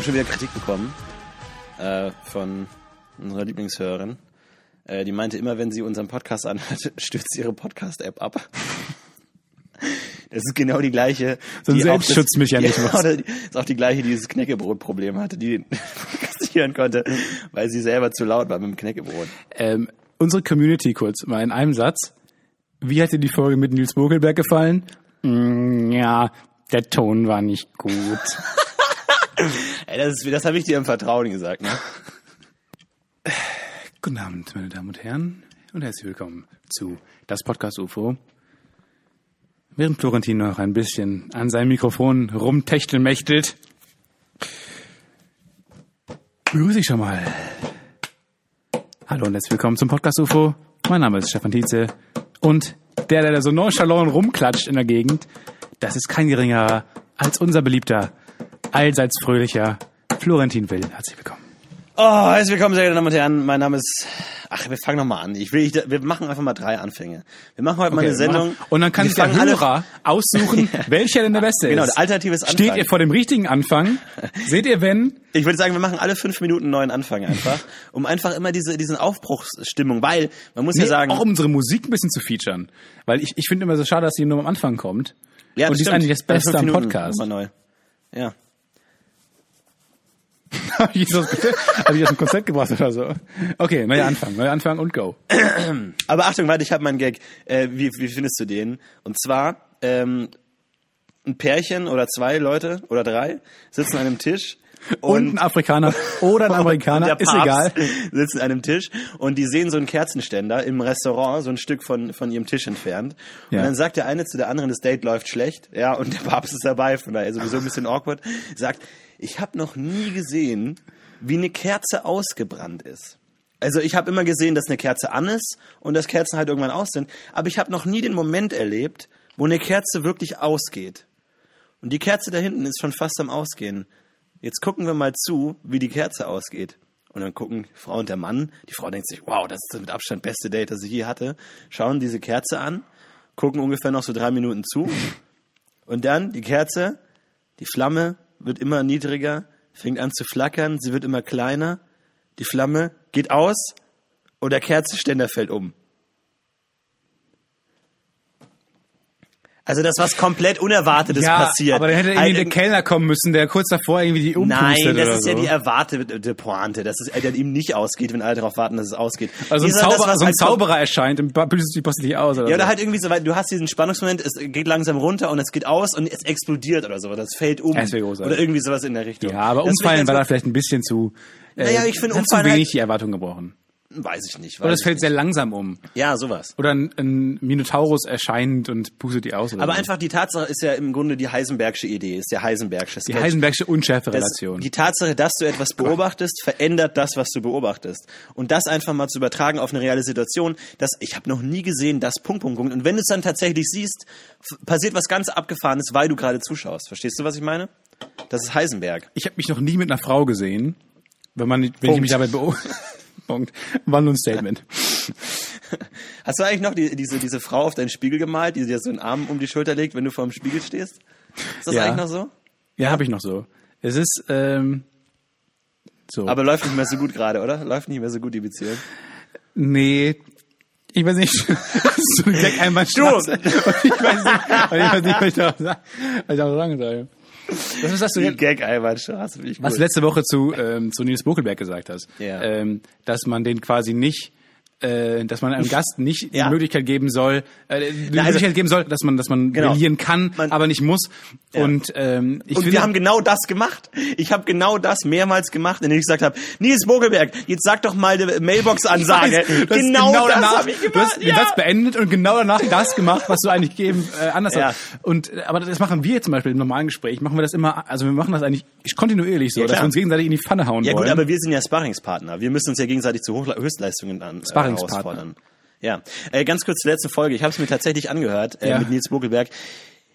Habe schon wieder Kritik bekommen äh, von unserer Lieblingshörerin. Äh, die meinte immer, wenn sie unseren Podcast anhört, stürzt sie ihre Podcast-App ab. Das ist genau die gleiche. So ein das- Selbstschutzmechanismus. Oder die, ist auch die gleiche, die dieses Knäckebrot-Problem hatte, die hören konnte, weil sie selber zu laut war mit dem Knäckebrot. Ähm, unsere Community kurz mal in einem Satz. Wie hat dir die Folge mit Nils Bokelberg gefallen? Mm, ja, der Ton war nicht gut. Ey, das, das habe ich dir im Vertrauen gesagt, ne? Guten Abend, meine Damen und Herren, und herzlich willkommen zu Das Podcast UFO. Während Florentin noch ein bisschen an seinem Mikrofon rumtechtelmächtelt, begrüße ich schon mal. Hallo und herzlich willkommen zum Podcast UFO. Mein Name ist Stefan Tietze und der, der da so nonchalant rumklatscht in der Gegend, das ist kein geringerer als unser beliebter, allseits fröhlicher Florentin Will. Herzlich willkommen. Oh, herzlich willkommen, sehr geehrte Damen und Herren. Mein Name ist. Ach, wir fangen nochmal an. Ich will, ich, wir machen einfach mal drei Anfänge. Wir machen heute mal eine Sendung. Und dann kann sich der Hörer aussuchen, welcher denn der beste Genau, ist. alternatives Anfang. Steht ihr vor dem richtigen Anfang? Seht ihr, wenn? Ich würde sagen, wir machen alle fünf Minuten einen neuen Anfang einfach, um einfach immer diese diesen Aufbruchsstimmung, weil man muss ja Nee, sagen, auch um unsere Musik ein bisschen zu featuren. Weil ich, ich finde immer so schade, dass sie nur am Anfang kommt. ja, und die ist eigentlich das Beste am Podcast. neu. Ja. Habe ich, das- hab ich das im Konzept gebracht oder so? Okay, neuer Anfang, neuer Anfang und go. Aber Achtung, warte, ich habe meinen Gag. Äh, wie, wie findest du den? Und zwar ähm, ein Pärchen oder zwei Leute oder drei sitzen an einem Tisch Und ein Afrikaner oder ein Und Amerikaner, ist egal. Sitzen an einem Tisch und die sehen so einen Kerzenständer im Restaurant, so ein Stück von, von ihrem Tisch entfernt. Ja. Und dann sagt der eine zu der anderen, das Date läuft schlecht, ja, und der Papst ist dabei, von daher sowieso ein bisschen awkward, sagt, ich habe noch nie gesehen, wie eine Kerze ausgebrannt ist. Also ich habe immer gesehen, dass eine Kerze an ist und dass Kerzen halt irgendwann aus sind, aber ich habe noch nie den Moment erlebt, wo eine Kerze wirklich ausgeht. Und die Kerze da hinten ist schon fast am Ausgehen. Jetzt gucken wir mal zu, wie die Kerze ausgeht. Und dann gucken die Frau und der Mann. Die Frau denkt sich, wow, das ist das mit Abstand beste Date, das ich je hatte. Schauen diese Kerze an, gucken ungefähr noch so drei Minuten zu. Und dann die Kerze, die Flamme wird immer niedriger, fängt an zu flackern, sie wird immer kleiner, die Flamme geht aus und der Kerzenständer fällt um. Also das was komplett Unerwartetes passiert. aber dann hätte irgendwie der Kellner kommen müssen, der kurz davor irgendwie die umpustet Nein, das oder ist so. ja die erwartete Pointe, dass es äh, dann ihm nicht ausgeht, wenn alle darauf warten, dass es ausgeht. also ein, Dieser- das, so ein halt Zauberer erscheint und büßt die plötzlich aus. Oder Ja, oder so. halt irgendwie so weit, du hast diesen Spannungsmoment, es geht langsam runter und es geht aus und es explodiert oder so, das fällt um. Das. Oder irgendwie sowas in der Richtung. ja, aber Das umfallen war da vielleicht ein bisschen zu. Äh, Naja, ich finde hat zu umfallen wenig halt- die Erwartung gebrochen. Weiß ich nicht. Oder weiß es ich fällt nicht. sehr langsam um. Ja, sowas. Oder ein, ein Minotaurus erscheint und pustet die aus. Oder Aber so. einfach die Tatsache ist ja im Grunde die Heisenbergsche Idee, ist der Heisenbergsche die Sketch. Heisenbergsche Das, Unschärferelation. die Tatsache, dass du etwas beobachtest, verändert das, was du beobachtest. Und das einfach mal zu übertragen auf eine reale Situation, dass ich habe noch nie gesehen, das Punkt, Punkt, Punkt. Und wenn du es dann tatsächlich siehst, passiert was ganz Abgefahrenes, weil du gerade zuschaust. Verstehst du, was ich meine? Das ist Heisenberg. Ich habe mich noch nie mit einer Frau gesehen, wenn man, wenn ich Punkt. mich dabei beobachte. Punkt. War nur ein Statement. Hast du eigentlich noch die, diese, diese Frau auf deinen Spiegel gemalt, die dir so einen Arm um die Schulter legt, wenn du vor dem Spiegel stehst? Ist das Ja. eigentlich noch so? Ja, habe ich noch so. Es ist ähm, so. Aber läuft nicht mehr so gut gerade, oder? Läuft nicht mehr so gut die Beziehung. nee, ich weiß nicht. So ein Gag Einbahnstraße. Und ich weiß nicht, ich weiß nicht, was ich sagen, was ich darauf sagen soll. Was ist das du finde ich Was gut. du letzte Woche zu, ähm, zu Nils Bokelberg gesagt hast, Ja. ähm, dass man den quasi nicht, äh, dass man einem Gast nicht Ja. die Möglichkeit geben soll, äh, die also- Möglichkeit geben soll, dass man, dass man Genau. brillieren kann, Man- aber nicht muss. Und ähm, ich Und finde, wir haben genau das gemacht. Ich habe genau das mehrmals gemacht, indem ich gesagt habe, Nils Bogelberg, jetzt sag doch mal eine Mailbox-Ansage. Du hast Genau, das danach, habe ich Du gemacht. hast den Satz beendet und genau danach das gemacht, was du eigentlich geben äh, anders Ja. hast. Und äh, aber das machen wir zum Beispiel im normalen Gespräch. Machen wir das immer. Also wir machen das eigentlich kontinuierlich so, Ja, dass wir uns gegenseitig in die Pfanne hauen Ja wollen. gut, aber wir sind ja Sparringspartner. Wir müssen uns ja gegenseitig zu Höchstleistungen an, Sparringspartner. Herausfordern. Ja, äh, ganz kurz zur letzten Folge. Ich habe es mir tatsächlich angehört äh, Ja. mit Nils Bogelberg.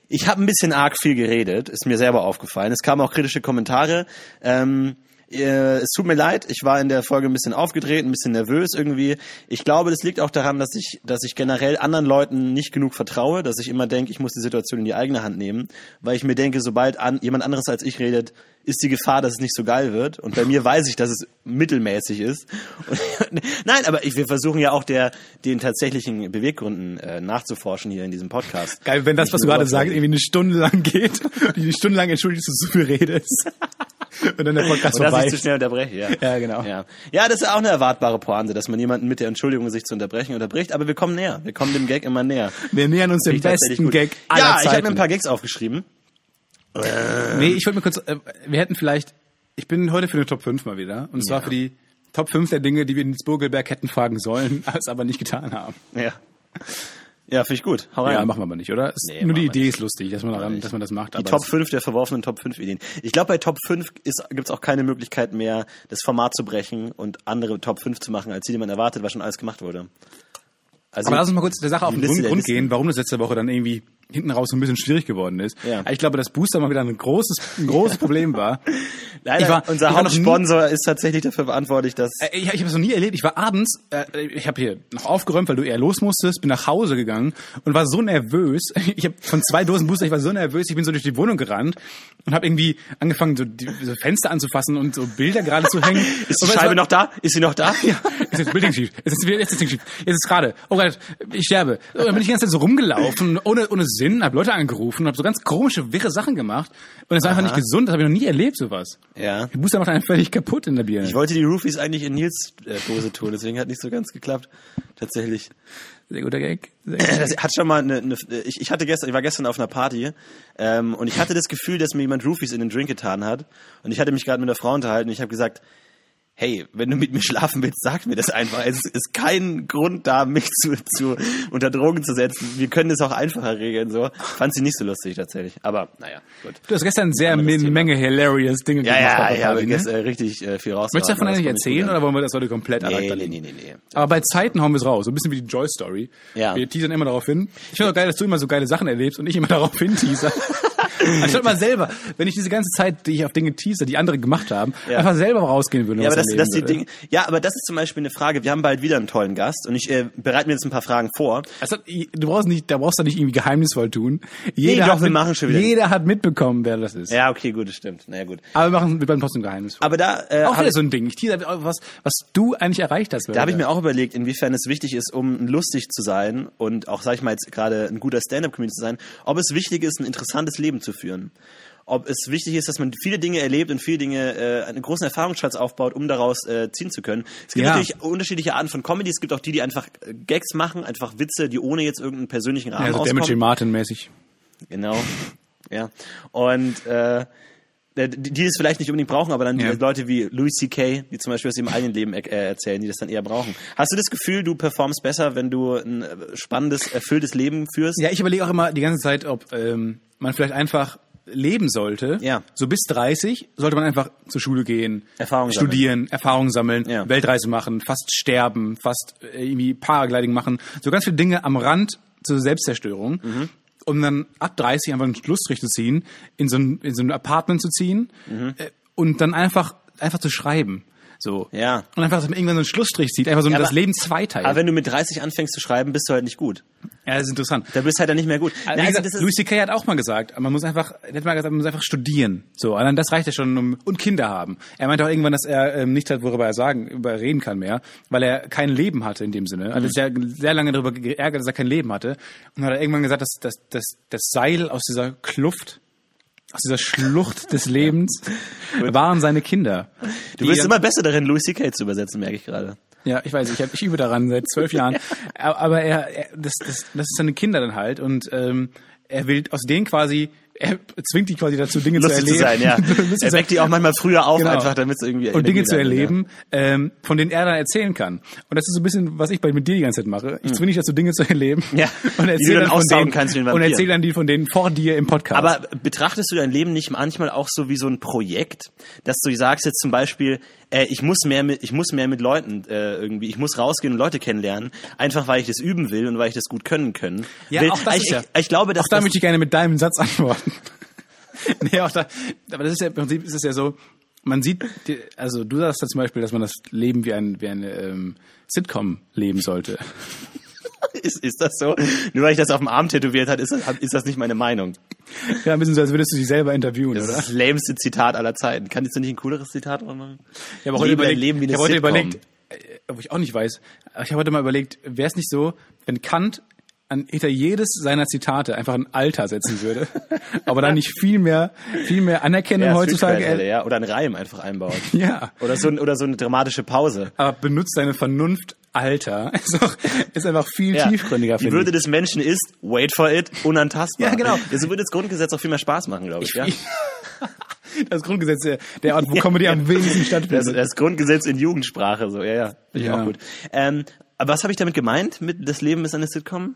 Ich habe ein bisschen arg viel geredet, ist mir selber aufgefallen. Es kamen auch kritische Kommentare. Ähm, äh, es tut mir leid, ich war in der Folge ein bisschen aufgedreht, ein bisschen nervös irgendwie. Ich glaube, das liegt auch daran, dass ich, dass ich generell anderen Leuten nicht genug vertraue, dass ich immer denke, ich muss die Situation in die eigene Hand nehmen, weil ich mir denke, sobald an, jemand anderes als ich redet, ist die Gefahr, dass es nicht so geil wird. Und bei mir weiß ich, dass es mittelmäßig ist. Und, nein, aber ich, wir versuchen ja auch der, den tatsächlichen Beweggründen äh, nachzuforschen hier in diesem Podcast. Geil, wenn das, was du gerade sagst, irgendwie eine Stunde lang geht, und die eine Stunde lang entschuldigst, dass du so viel redest. Und dann der Podcast Und dass vorbei ich zu schnell unterbreche, ja. Ja, genau. Ja. ja, das ist auch eine erwartbare Pointe, dass man jemanden mit der Entschuldigung, sich zu unterbrechen, unterbricht. Aber wir kommen näher. Wir kommen dem Gag immer näher. Wir nähern uns dem ich besten. Gag aller Ja, ich Zeiten. habe mir ein paar Gags aufgeschrieben. Nee, ich wollte mir kurz, äh, wir hätten vielleicht, ich bin heute für eine Top 5 mal wieder. Und zwar Ja. für die Top 5 der Dinge, die wir in Burgelberg hätten fragen sollen, es aber nicht getan haben. Ja. Ja, finde ich gut. Hau rein. Ja, machen wir aber nicht, oder? Nee, nur die Idee ist lustig, dass man, daran, dass man das macht. Die aber Top es- 5 der verworfenen Top 5 Ideen. Ich glaube, bei Top 5 gibt es auch keine Möglichkeit mehr, das Format zu brechen und andere Top 5 zu machen, als die, die man erwartet, was schon alles gemacht wurde. Also, Aber lass uns mal kurz der Sache auf den Liste Grund, Grund Listen. gehen, warum das letzte Woche dann irgendwie hinten raus so ein bisschen schwierig geworden ist. Ja. Ich glaube, dass Booster mal wieder ein großes, ein großes Problem war. Leider, ich war- unser Hauptsponsor ist tatsächlich dafür verantwortlich, dass Äh, Ich, ich habe es noch nie erlebt. Ich war abends, äh, ich habe hier noch aufgeräumt, weil du eher los musstest, bin nach Hause gegangen und war so nervös. Ich habe von zwei Dosen Booster, ich war so nervös, ich bin so durch die Wohnung gerannt und habe irgendwie angefangen, so, die, so Fenster anzufassen und so Bilder gerade zu hängen. ist Und die es Scheibe war- noch da? Ist sie noch da? ja, ist jetzt Bilding schief. Jetzt ist, jetzt ist Ding schief. Jetzt ist gerade. Oh Gott, ich sterbe. So, dann bin ich die ganze Zeit so rumgelaufen, ohne, ohne Sinn, hab Leute angerufen, hab so ganz komische, wirre Sachen gemacht. Und das war einfach nicht gesund, das habe ich noch nie erlebt, sowas. Ja. Der Booster macht einen völlig kaputt in der Birne. Ich wollte die Roofies eigentlich in Nils äh, Dose tun, deswegen hat nicht so ganz geklappt. Tatsächlich. Sehr guter Gag. Sehr guter Gag. Das hat schon mal eine, eine ich, ich hatte gestern, ich war gestern auf einer Party ähm, und ich hatte das Gefühl, dass mir jemand Roofies in den Drink getan hat und ich hatte mich gerade mit einer Frau unterhalten und ich habe gesagt, hey, wenn du mit mir schlafen willst, sag mir das einfach. Es ist kein Grund da, mich zu, zu unter Drogen zu setzen. Wir können das auch einfacher regeln. So fand sie nicht so lustig tatsächlich. Aber naja, gut. Du hast gestern sehr eine. Menge hilarious Dinge Ja, gemacht. ja, der ich habe ne? gestern richtig äh, viel raus. Möchtest du davon eigentlich erzählen oder wollen wir das heute komplett Nee, nee, nee, nee, nee. Aber bei Zeiten hauen wir es raus, so ein bisschen wie die Joy-Story. Ja. Wir teasern immer darauf hin. Ich finde auch geil, dass du immer so geile Sachen erlebst und ich immer darauf hin teaser. Anstatt mal selber, wenn ich diese ganze Zeit, die ich auf Dinge teaser, die andere gemacht haben, Ja. einfach selber rausgehen würde. Ja, aber was das, das die Dinge, ja, aber das ist zum Beispiel eine Frage. Wir haben bald wieder einen tollen Gast und ich äh, bereite mir jetzt ein paar Fragen vor. Also, du brauchst nicht, da brauchst du nicht irgendwie geheimnisvoll tun. Jeder doch, hat wir machen schon wieder. Jeder hat mitbekommen, wer das ist. Ja, okay, gut, das stimmt. Naja, gut. Aber wir machen, wir bleiben trotzdem geheimnisvoll. Aber da, äh, auch wieder ich- so ein Ding. Ich teaser was, was du eigentlich erreicht hast. da habe ich mir auch überlegt, inwiefern es wichtig ist, um lustig zu sein und auch, sag ich mal, jetzt gerade ein guter Stand-up-Comedian zu sein, ob es wichtig ist, ein interessantes Leben zu führen. Ob es wichtig ist, dass man viele Dinge erlebt und viele Dinge, äh, einen großen Erfahrungsschatz aufbaut, um daraus äh, ziehen zu können. Es gibt Ja. natürlich unterschiedliche Arten von Comedy. Es gibt auch die, die einfach äh, Gags machen, einfach Witze, die ohne jetzt irgendeinen persönlichen Rahmen ja, so auskommen. Damage Martin mäßig. Genau. Ja. Und äh, die, die es vielleicht nicht unbedingt brauchen, aber dann Ja. Leute wie Louis C.K., die zum Beispiel aus ihrem eigenen Leben er äh, erzählen, die das dann eher brauchen. Hast du das Gefühl, du performst besser, wenn du ein äh, spannendes, erfülltes Leben führst? Ja, ich überlege auch immer die ganze Zeit, ob ähm, man vielleicht einfach leben sollte. Ja. So bis 30 sollte man einfach zur Schule gehen, Erfahrung sammeln. studieren, Erfahrung sammeln, Ja. Weltreise machen, fast sterben, fast äh, irgendwie Paragliding machen. So ganz viele Dinge am Rand zur Selbstzerstörung. Mhm. Um dann ab 30 einfach einen Schlussstrich zu ziehen, in so ein, in so ein Apartment zu ziehen äh, und dann einfach, einfach zu schreiben. So. Mhm. Ja. Und einfach, dass man irgendwann so einen Schlussstrich zieht, einfach so Ja, das aber- Leben zweiteilt. Aber wenn du mit 30 anfängst zu schreiben, bist du halt nicht gut. ja, das ist interessant. Da bist du halt dann nicht mehr gut. Also, also gesagt, ist- Louis C.K. hat auch mal gesagt, man muss einfach, er hat mal gesagt, man muss einfach studieren. So, und dann das reicht ja schon um, und Kinder haben. Er meinte auch irgendwann, dass er ähm, nicht hat, worüber er sagen, über er reden kann mehr, weil er kein Leben hatte in dem Sinne. Er hat sich ja sehr lange darüber geärgert, dass er kein Leben hatte. Und hat er irgendwann gesagt, dass, dass, dass das Seil aus dieser Kluft, aus dieser Schlucht des Lebens waren seine Kinder. du bist immer besser darin, Louis C.K. zu übersetzen, merke ich gerade. Ja, ich weiß, ich, hab, ich übe daran seit zwölf Jahren. Aber er, er das, das, das ist seine Kinder dann halt und ähm, er will aus denen quasi, er zwingt die quasi dazu, Dinge Lustig zu zu erleben. sein, ja. Er weckt die auch manchmal früher auf, Genau. einfach damit es irgendwie und Dinge zu ja. erleben, ähm, von denen er dann erzählen kann. Und das ist so ein bisschen, was ich bei mit dir die ganze Zeit mache. Ich zwinge dich dazu, Dinge zu erleben. Hm. Ja, und erzähle dann dann von denen, kannst und erzähle dann die von denen vor dir im Podcast. Aber betrachtest du dein Leben nicht manchmal auch so wie so ein Projekt, dass du sagst jetzt zum Beispiel, äh, ich muss mehr mit, ich muss mehr mit Leuten äh, irgendwie, ich muss rausgehen und Leute kennenlernen, einfach weil ich das üben will und weil ich das gut können können. Ja, will. auch das ich, ist ja. ich, ich glaube, dass auch da möchte ich gerne mit deinem Satz antworten. nee, auch da, aber das ist ja im Prinzip ist es ja so, man sieht, also du sagst da zum Beispiel, dass man das Leben wie ein wie eine ähm, Sitcom leben sollte. ist, ist das so? Nur weil ich das auf dem Arm tätowiert hat, ist das, ist das nicht meine Meinung. Ja, ein bisschen so, als würdest du dich selber interviewen, Das oder? ist das lämste Zitat aller Zeiten. Kannst du nicht ein cooleres Zitat machen? Ich habe heute Lebe dein überlegt, Leben wie eine ich habe heute Sitcom. überlegt, äh, ob ich auch nicht weiß, ich habe heute mal überlegt, wäre es nicht so, wenn Kant an hinter jedes seiner Zitate einfach ein Alter setzen würde, aber dann nicht viel mehr, viel mehr Anerkennung Ja, heutzutage. Streetquelle, ja, oder einen Reim einfach einbauen. Ja. Oder so, ein- oder so eine dramatische Pause. aber benutzt deine Vernunft Alter. Ist, auch, ist einfach viel Ja. tiefgründiger, Die Würde ich. des Menschen ist, wait for it, unantastbar. Ja, genau. Das würde das Grundgesetz auch viel mehr Spaß machen, glaube ich. ja? Das Grundgesetz, der- der Ort, wo Comedy am wenigsten Das, stattfindet. das Grundgesetz in Jugendsprache, so, ja, ja. Finde ich Ja. auch gut. Ähm, aber was habe ich damit gemeint, mit das Leben ist eine Sitcom?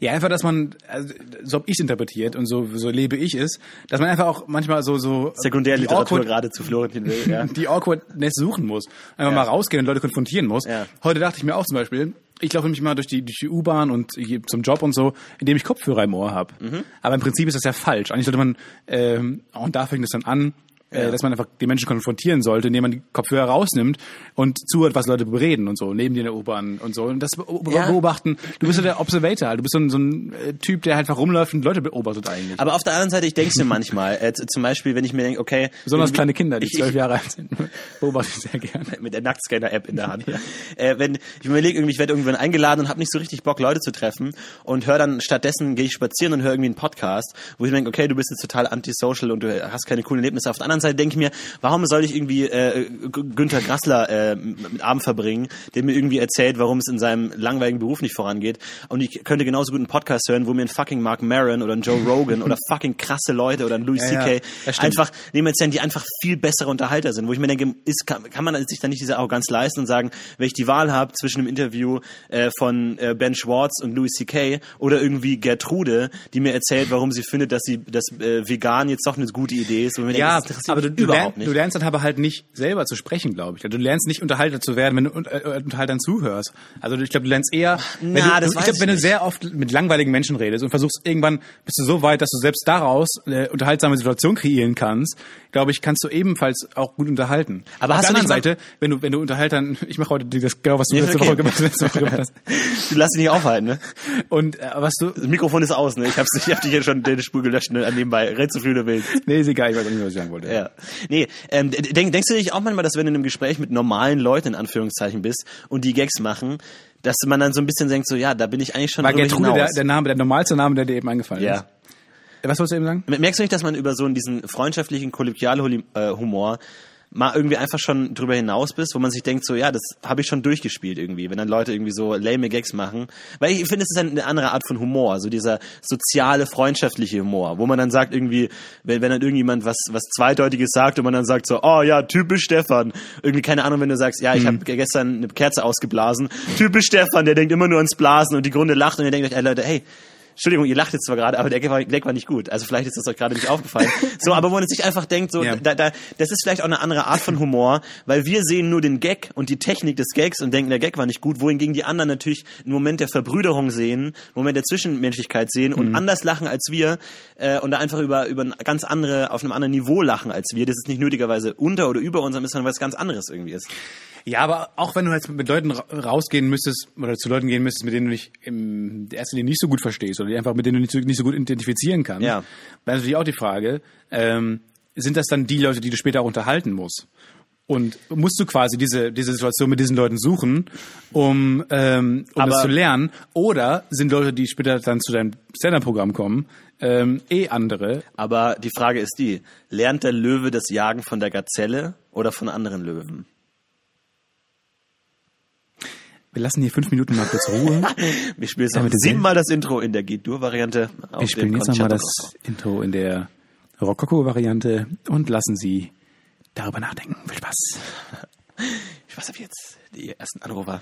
Ja, einfach, dass man, also, so hab ich interpretiert und so, so lebe ich es, dass man einfach auch manchmal so, so Sekundärliteratur gerade zu Florentin will, ja. die Awkwardness suchen muss. Einfach mal rausgehen und Leute konfrontieren muss. Ja. Heute dachte ich mir auch zum Beispiel, ich laufe nämlich mal durch die, durch die U-Bahn und zum Job und so, indem ich Kopfhörer im Ohr habe. Mhm. Aber im Prinzip ist das ja falsch. Eigentlich sollte man, ähm, und da fängt es dann an, äh, dass man einfach die Menschen konfrontieren sollte, indem man die Kopfhörer rausnimmt und zuhört, was Leute bereden und so, neben dir in der U-Bahn und so. Und das be- Ja. beobachten. Du bist ja der Observator. Du bist so ein, so ein äh, Typ, der halt einfach rumläuft und Leute beobachtet eigentlich. Aber auf der anderen Seite, ich denke es mir manchmal, äh, zum Beispiel, wenn ich mir denke, okay. Besonders kleine Kinder, die ich, zwölf Jahre alt sind, beobachte ich sehr gerne. mit der Nacktscanner-App in der Hand. äh, wenn ich mir überlege, irgendwie, ich werde irgendwann eingeladen und habe nicht so richtig Bock, Leute zu treffen und höre dann stattdessen gehe ich spazieren und höre irgendwie einen Podcast, wo ich mir denke, okay, du bist jetzt total antisocial und du hast keine coolen Erlebnisse. Auf der anderen Seite denke ich mir, warum soll ich irgendwie äh, G- Günther Grassler äh, mit Abend verbringen, der mir irgendwie erzählt, warum es in seinem langweiligen Beruf nicht vorangeht und ich könnte genauso gut einen Podcast hören, wo mir ein fucking Mark Maron oder ein Joe Rogan oder fucking krasse Leute oder ein Louis Ja, ja, C.K. das stimmt. einfach nehmen erzählen, die einfach viel bessere Unterhalter sind, wo ich mir denke, ist, kann, kann man sich dann nicht diese Arroganz leisten und sagen, wenn ich die Wahl habe zwischen einem Interview äh, von äh, Ben Schwartz und Louis C.K. oder irgendwie Gertrude, die mir erzählt, warum sie findet, dass sie dass äh, vegan jetzt doch eine gute Idee ist, Ja, denke, das interessiert Aber du, mich du, überhaupt lernst, nicht. du lernst dann aber halt nicht selber zu sprechen, glaube ich. Du lernst nicht Unterhalter zu werden, wenn du äh, Unterhaltern zuhörst. Also ich glaube, du lernst eher, wenn Na, du, ich weiß glaube, ich wenn du sehr oft mit langweiligen Menschen redest und versuchst irgendwann bist du so weit, dass du selbst daraus eine unterhaltsame Situation kreieren kannst, glaube ich, kannst du ebenfalls auch gut unterhalten. Aber Auf hast der anderen Seite, wenn du wenn du Unterhaltern, ich mache heute das genau was du letzte okay. Woche gemacht letzte Woche gemacht hast. Du lass dich nicht aufhalten, ne? Und äh, was du Das Mikrofon ist aus, ne? Ich hab's ich hab dich ja schon den Spur gelöscht, ne? Nebenbei. Red so viel du willst. Nee, ist egal, ich weiß nicht, was ich sagen wollte. Ja. Nee, ähm, denk, denkst du nicht auch manchmal, dass wenn du in einem Gespräch mit normalen Leuten in Anführungszeichen bist und die Gags machen, dass man dann so ein bisschen denkt, so ja, da bin ich eigentlich schon War Gertrude der, der Name, der normalste Name, der dir eben eingefallen ja. ist? Was wolltest du eben sagen? Merkst du nicht, dass man über so diesen freundschaftlichen Kollegialhumor mal irgendwie einfach schon drüber hinaus bist, wo man sich denkt, so ja, das habe ich schon durchgespielt irgendwie, wenn dann Leute irgendwie so lame Gags machen. Weil ich finde, es ist eine andere Art von Humor, so dieser soziale, freundschaftliche Humor, wo man dann sagt irgendwie, wenn, wenn dann irgendjemand was, was Zweideutiges sagt und man dann sagt so, oh ja, typisch Stefan. Irgendwie, keine Ahnung, wenn du sagst, ja, ich habe gestern eine Kerze ausgeblasen. Typisch Stefan, der denkt immer nur ans Blasen und die Grunde lacht und ihr denkt euch, ey Leute, hey, Entschuldigung, ihr lacht jetzt zwar gerade, aber der Gag war, Gag war nicht gut. Also vielleicht ist das euch gerade nicht aufgefallen. So, aber wo man sich einfach denkt, so, Ja. da, da, das ist vielleicht auch eine andere Art von Humor, weil wir sehen nur den Gag und die Technik des Gags und denken, der Gag war nicht gut, wohingegen die anderen natürlich einen Moment der Verbrüderung sehen, einen Moment der Zwischenmenschlichkeit sehen und anders lachen als wir äh, und da einfach über, über ein ganz andere, auf einem anderen Niveau lachen als wir. Das ist nicht nötigerweise unter oder über ist, sondern was ganz anderes irgendwie ist. Ja, aber auch wenn du jetzt mit Leuten ra- rausgehen müsstest oder zu Leuten gehen müsstest, mit denen du dich in erster Linie nicht so gut verstehst oder die einfach mit denen du nicht so, nicht so gut identifizieren kannst, Ja. wäre natürlich auch die Frage, ähm, sind das dann die Leute, die du später auch unterhalten musst? Und musst du quasi diese, diese Situation mit diesen Leuten suchen, um, ähm, um Aber- das zu lernen? Oder sind Leute, die später dann zu deinem Stand-Up-Programm kommen, ähm, eh andere? Aber die Frage ist die, lernt der Löwe das Jagen von der Gazelle oder von anderen Löwen? Wir lassen hier fünf Minuten mal kurz Ruhe. Wir spielen jetzt noch siebenmal das Intro in der G-Dur-Variante. Wir spielen jetzt nochmal das. Intro in der Rococo-Variante und lassen Sie darüber nachdenken. Viel Spaß. Weiß ab jetzt, die ersten Anrufer.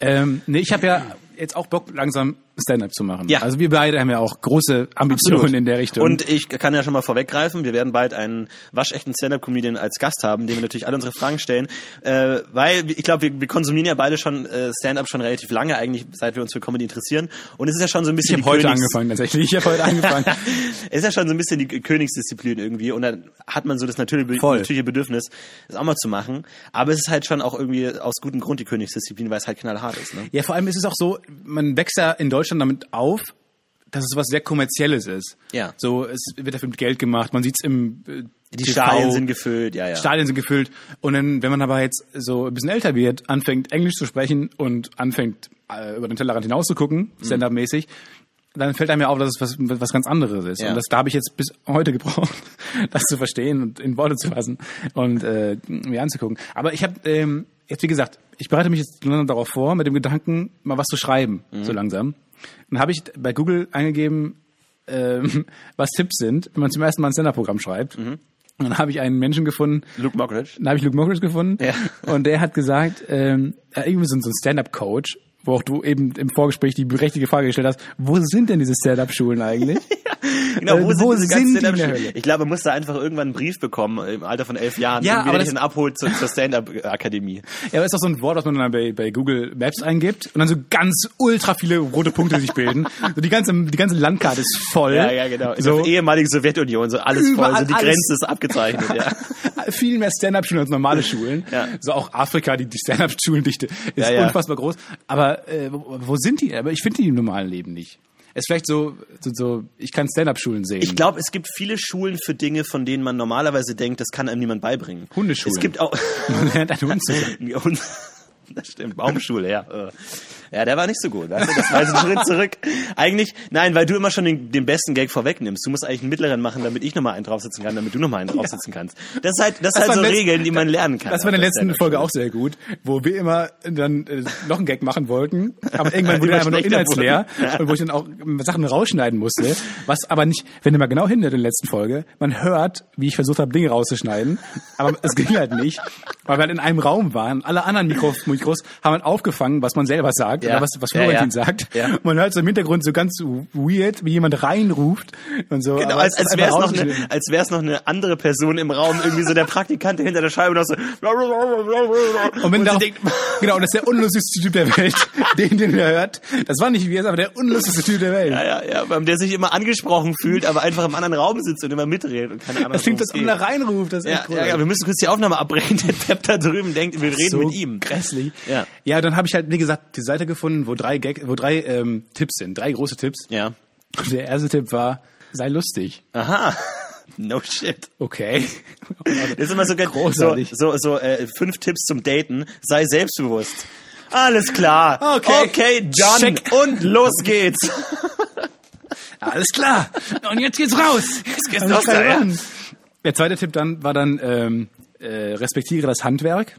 Ähm, nee, ich habe ja jetzt auch Bock, langsam Stand-up zu machen. Ja. Also wir beide haben ja auch große Ambitionen Absolut. in der Richtung. Und ich kann ja schon mal vorweggreifen, wir werden bald einen waschechten Stand-Up-Comedian als Gast haben, dem wir natürlich alle unsere Fragen stellen, äh, weil ich glaube, wir, wir konsumieren ja beide schon äh, Stand-Up schon relativ lange, eigentlich seit wir uns für Comedy interessieren. Und es ist ja schon so ein ich bisschen habe heute die Königs- angefangen tatsächlich. Ich habe heute angefangen. es ist ja schon so ein bisschen die Königsdisziplin irgendwie und dann hat man so das natürliche, Voll. natürliche Bedürfnis, das auch mal zu machen. Aber es ist halt schon auch irgendwie aus gutem Grund die Königsdisziplin, weil es halt knallhart ist. Ne? ja, vor allem ist es auch so, man wächst ja in Deutschland damit auf, dass es was sehr kommerzielles ist. Ja. So, es wird dafür mit Geld gemacht, man sieht's im äh, Die TV. Stadien sind gefüllt, ja, ja. Stadien sind gefüllt. Und dann, wenn man aber jetzt so ein bisschen älter wird, anfängt Englisch zu sprechen und anfängt äh, über den Tellerrand hinaus zu gucken, Mhm. Stand-up-mäßig, dann fällt einem ja auf, dass es was, was ganz anderes ist. Ja. Und das, da habe ich jetzt bis heute gebraucht, das zu verstehen und in Worte zu fassen und äh, mir anzugucken. Aber ich habe ähm, jetzt, wie gesagt, ich bereite mich jetzt darauf vor, mit dem Gedanken, mal was zu schreiben, Mhm. so langsam. Dann habe ich bei Google eingegeben, ähm, was Tipps sind, wenn man zum ersten Mal ein Stand-up-Programm schreibt. Mhm. Und dann habe ich einen Menschen gefunden, Luke Mockridge. dann habe ich Luke Mockridge gefunden Ja. und der hat gesagt, ähm, irgendwie so ein Stand-up-Coach, wo auch du eben im Vorgespräch die richtige Frage gestellt hast, wo sind denn diese Stand-up-Schulen eigentlich? Genau, Äh, wo, wo sind, diese sind ganzen Stand-Up-Schulen? Ich glaube, man muss da einfach irgendwann einen Brief bekommen, im Alter von elf Jahren, Ja, aber dich dann abholt zur, zur Stand-Up-Akademie. Ja, aber ist doch so ein Wort, was man dann bei, bei Google Maps eingibt und dann so ganz ultra viele rote Punkte sich bilden. So die ganze, die ganze Landkarte ist voll. Ja, ja, genau. So der ehemaligen Sowjetunion, so alles voll, so die alles. Grenze ist abgezeichnet, ja. viel mehr Stand-up-Schulen als normale Schulen. Ja. So auch Afrika, die, die Stand-up-Schulendichte ist Ja, ja. unfassbar groß. Aber äh, wo, sind die? Aber ich finde die im normalen Leben nicht. Es ist vielleicht so, so, so ich kann Stand-up-Schulen sehen. Ich glaube, es gibt viele Schulen für Dinge, von denen man normalerweise denkt, das kann einem niemand beibringen. Hundeschulen. Es gibt auch... Man lernt einen Hund zu Das stimmt, Baumschule, ja. Ja, der war nicht so gut. Weißt du? Das war jetzt ein Schritt zurück. Eigentlich, nein, weil du immer schon den, den besten Gag vorwegnimmst. Du musst eigentlich einen mittleren machen, damit ich nochmal einen draufsitzen kann, damit du nochmal einen draufsitzen kannst. Das ist halt, das, ist halt so Regeln, die man lernen kann. Das war in der letzten Folge auch sehr gut, wo wir immer dann äh, noch einen Gag machen wollten, aber irgendwann wurde er einfach nur inhaltsleer und wo ich dann auch Sachen rausschneiden musste, was aber nicht, wenn ihr mal genau hinhört in der letzten Folge, man hört, wie ich versucht habe, Dinge rauszuschneiden, aber es ging halt nicht, weil wir halt in einem Raum waren. Alle anderen Mikros, Mikros haben halt aufgefangen, was man selber sagt sagt Ja. oder was, was Ja, Florentin ja. sagt. Ja. Und man hört so im Hintergrund so ganz weird, wie jemand reinruft und so. Genau, als, ist als wäre es noch, eine, als wär's noch eine andere Person im Raum, irgendwie so der Praktikant der hinter der Scheibe noch so. Und wenn sie darauf, denkt, genau, und das ist der unlustigste Typ der Welt, den, den er hört. Das war nicht wir, aber der unlustigste Typ der Welt. ja, ja, ja, der sich immer angesprochen fühlt, aber einfach im anderen Raum sitzt und immer mitredet und keine Ahnung. das klingt, worum als es ob er geht. reinruft. Das ist Ja, echt cool. ja, ja, wir müssen kurz die Aufnahme abbrechen. Der Depp da drüben denkt, wir reden so mit ihm. Grässlich. Ja. ja, dann habe ich halt, wie gesagt, die Seite gefunden, wo drei, Gag, wo drei ähm, Tipps sind, drei große Tipps. Ja. Und der erste Tipp war, sei lustig. Aha. No shit. Okay. Das ist immer so, so, Großartig. so, so äh, fünf Tipps zum Daten. Sei selbstbewusst. Alles klar. Okay. Okay, done. Check. Und los geht's. Alles klar. Und jetzt geht's raus. Jetzt geht's ja. Der zweite Tipp dann war dann ähm, äh, respektiere das Handwerk.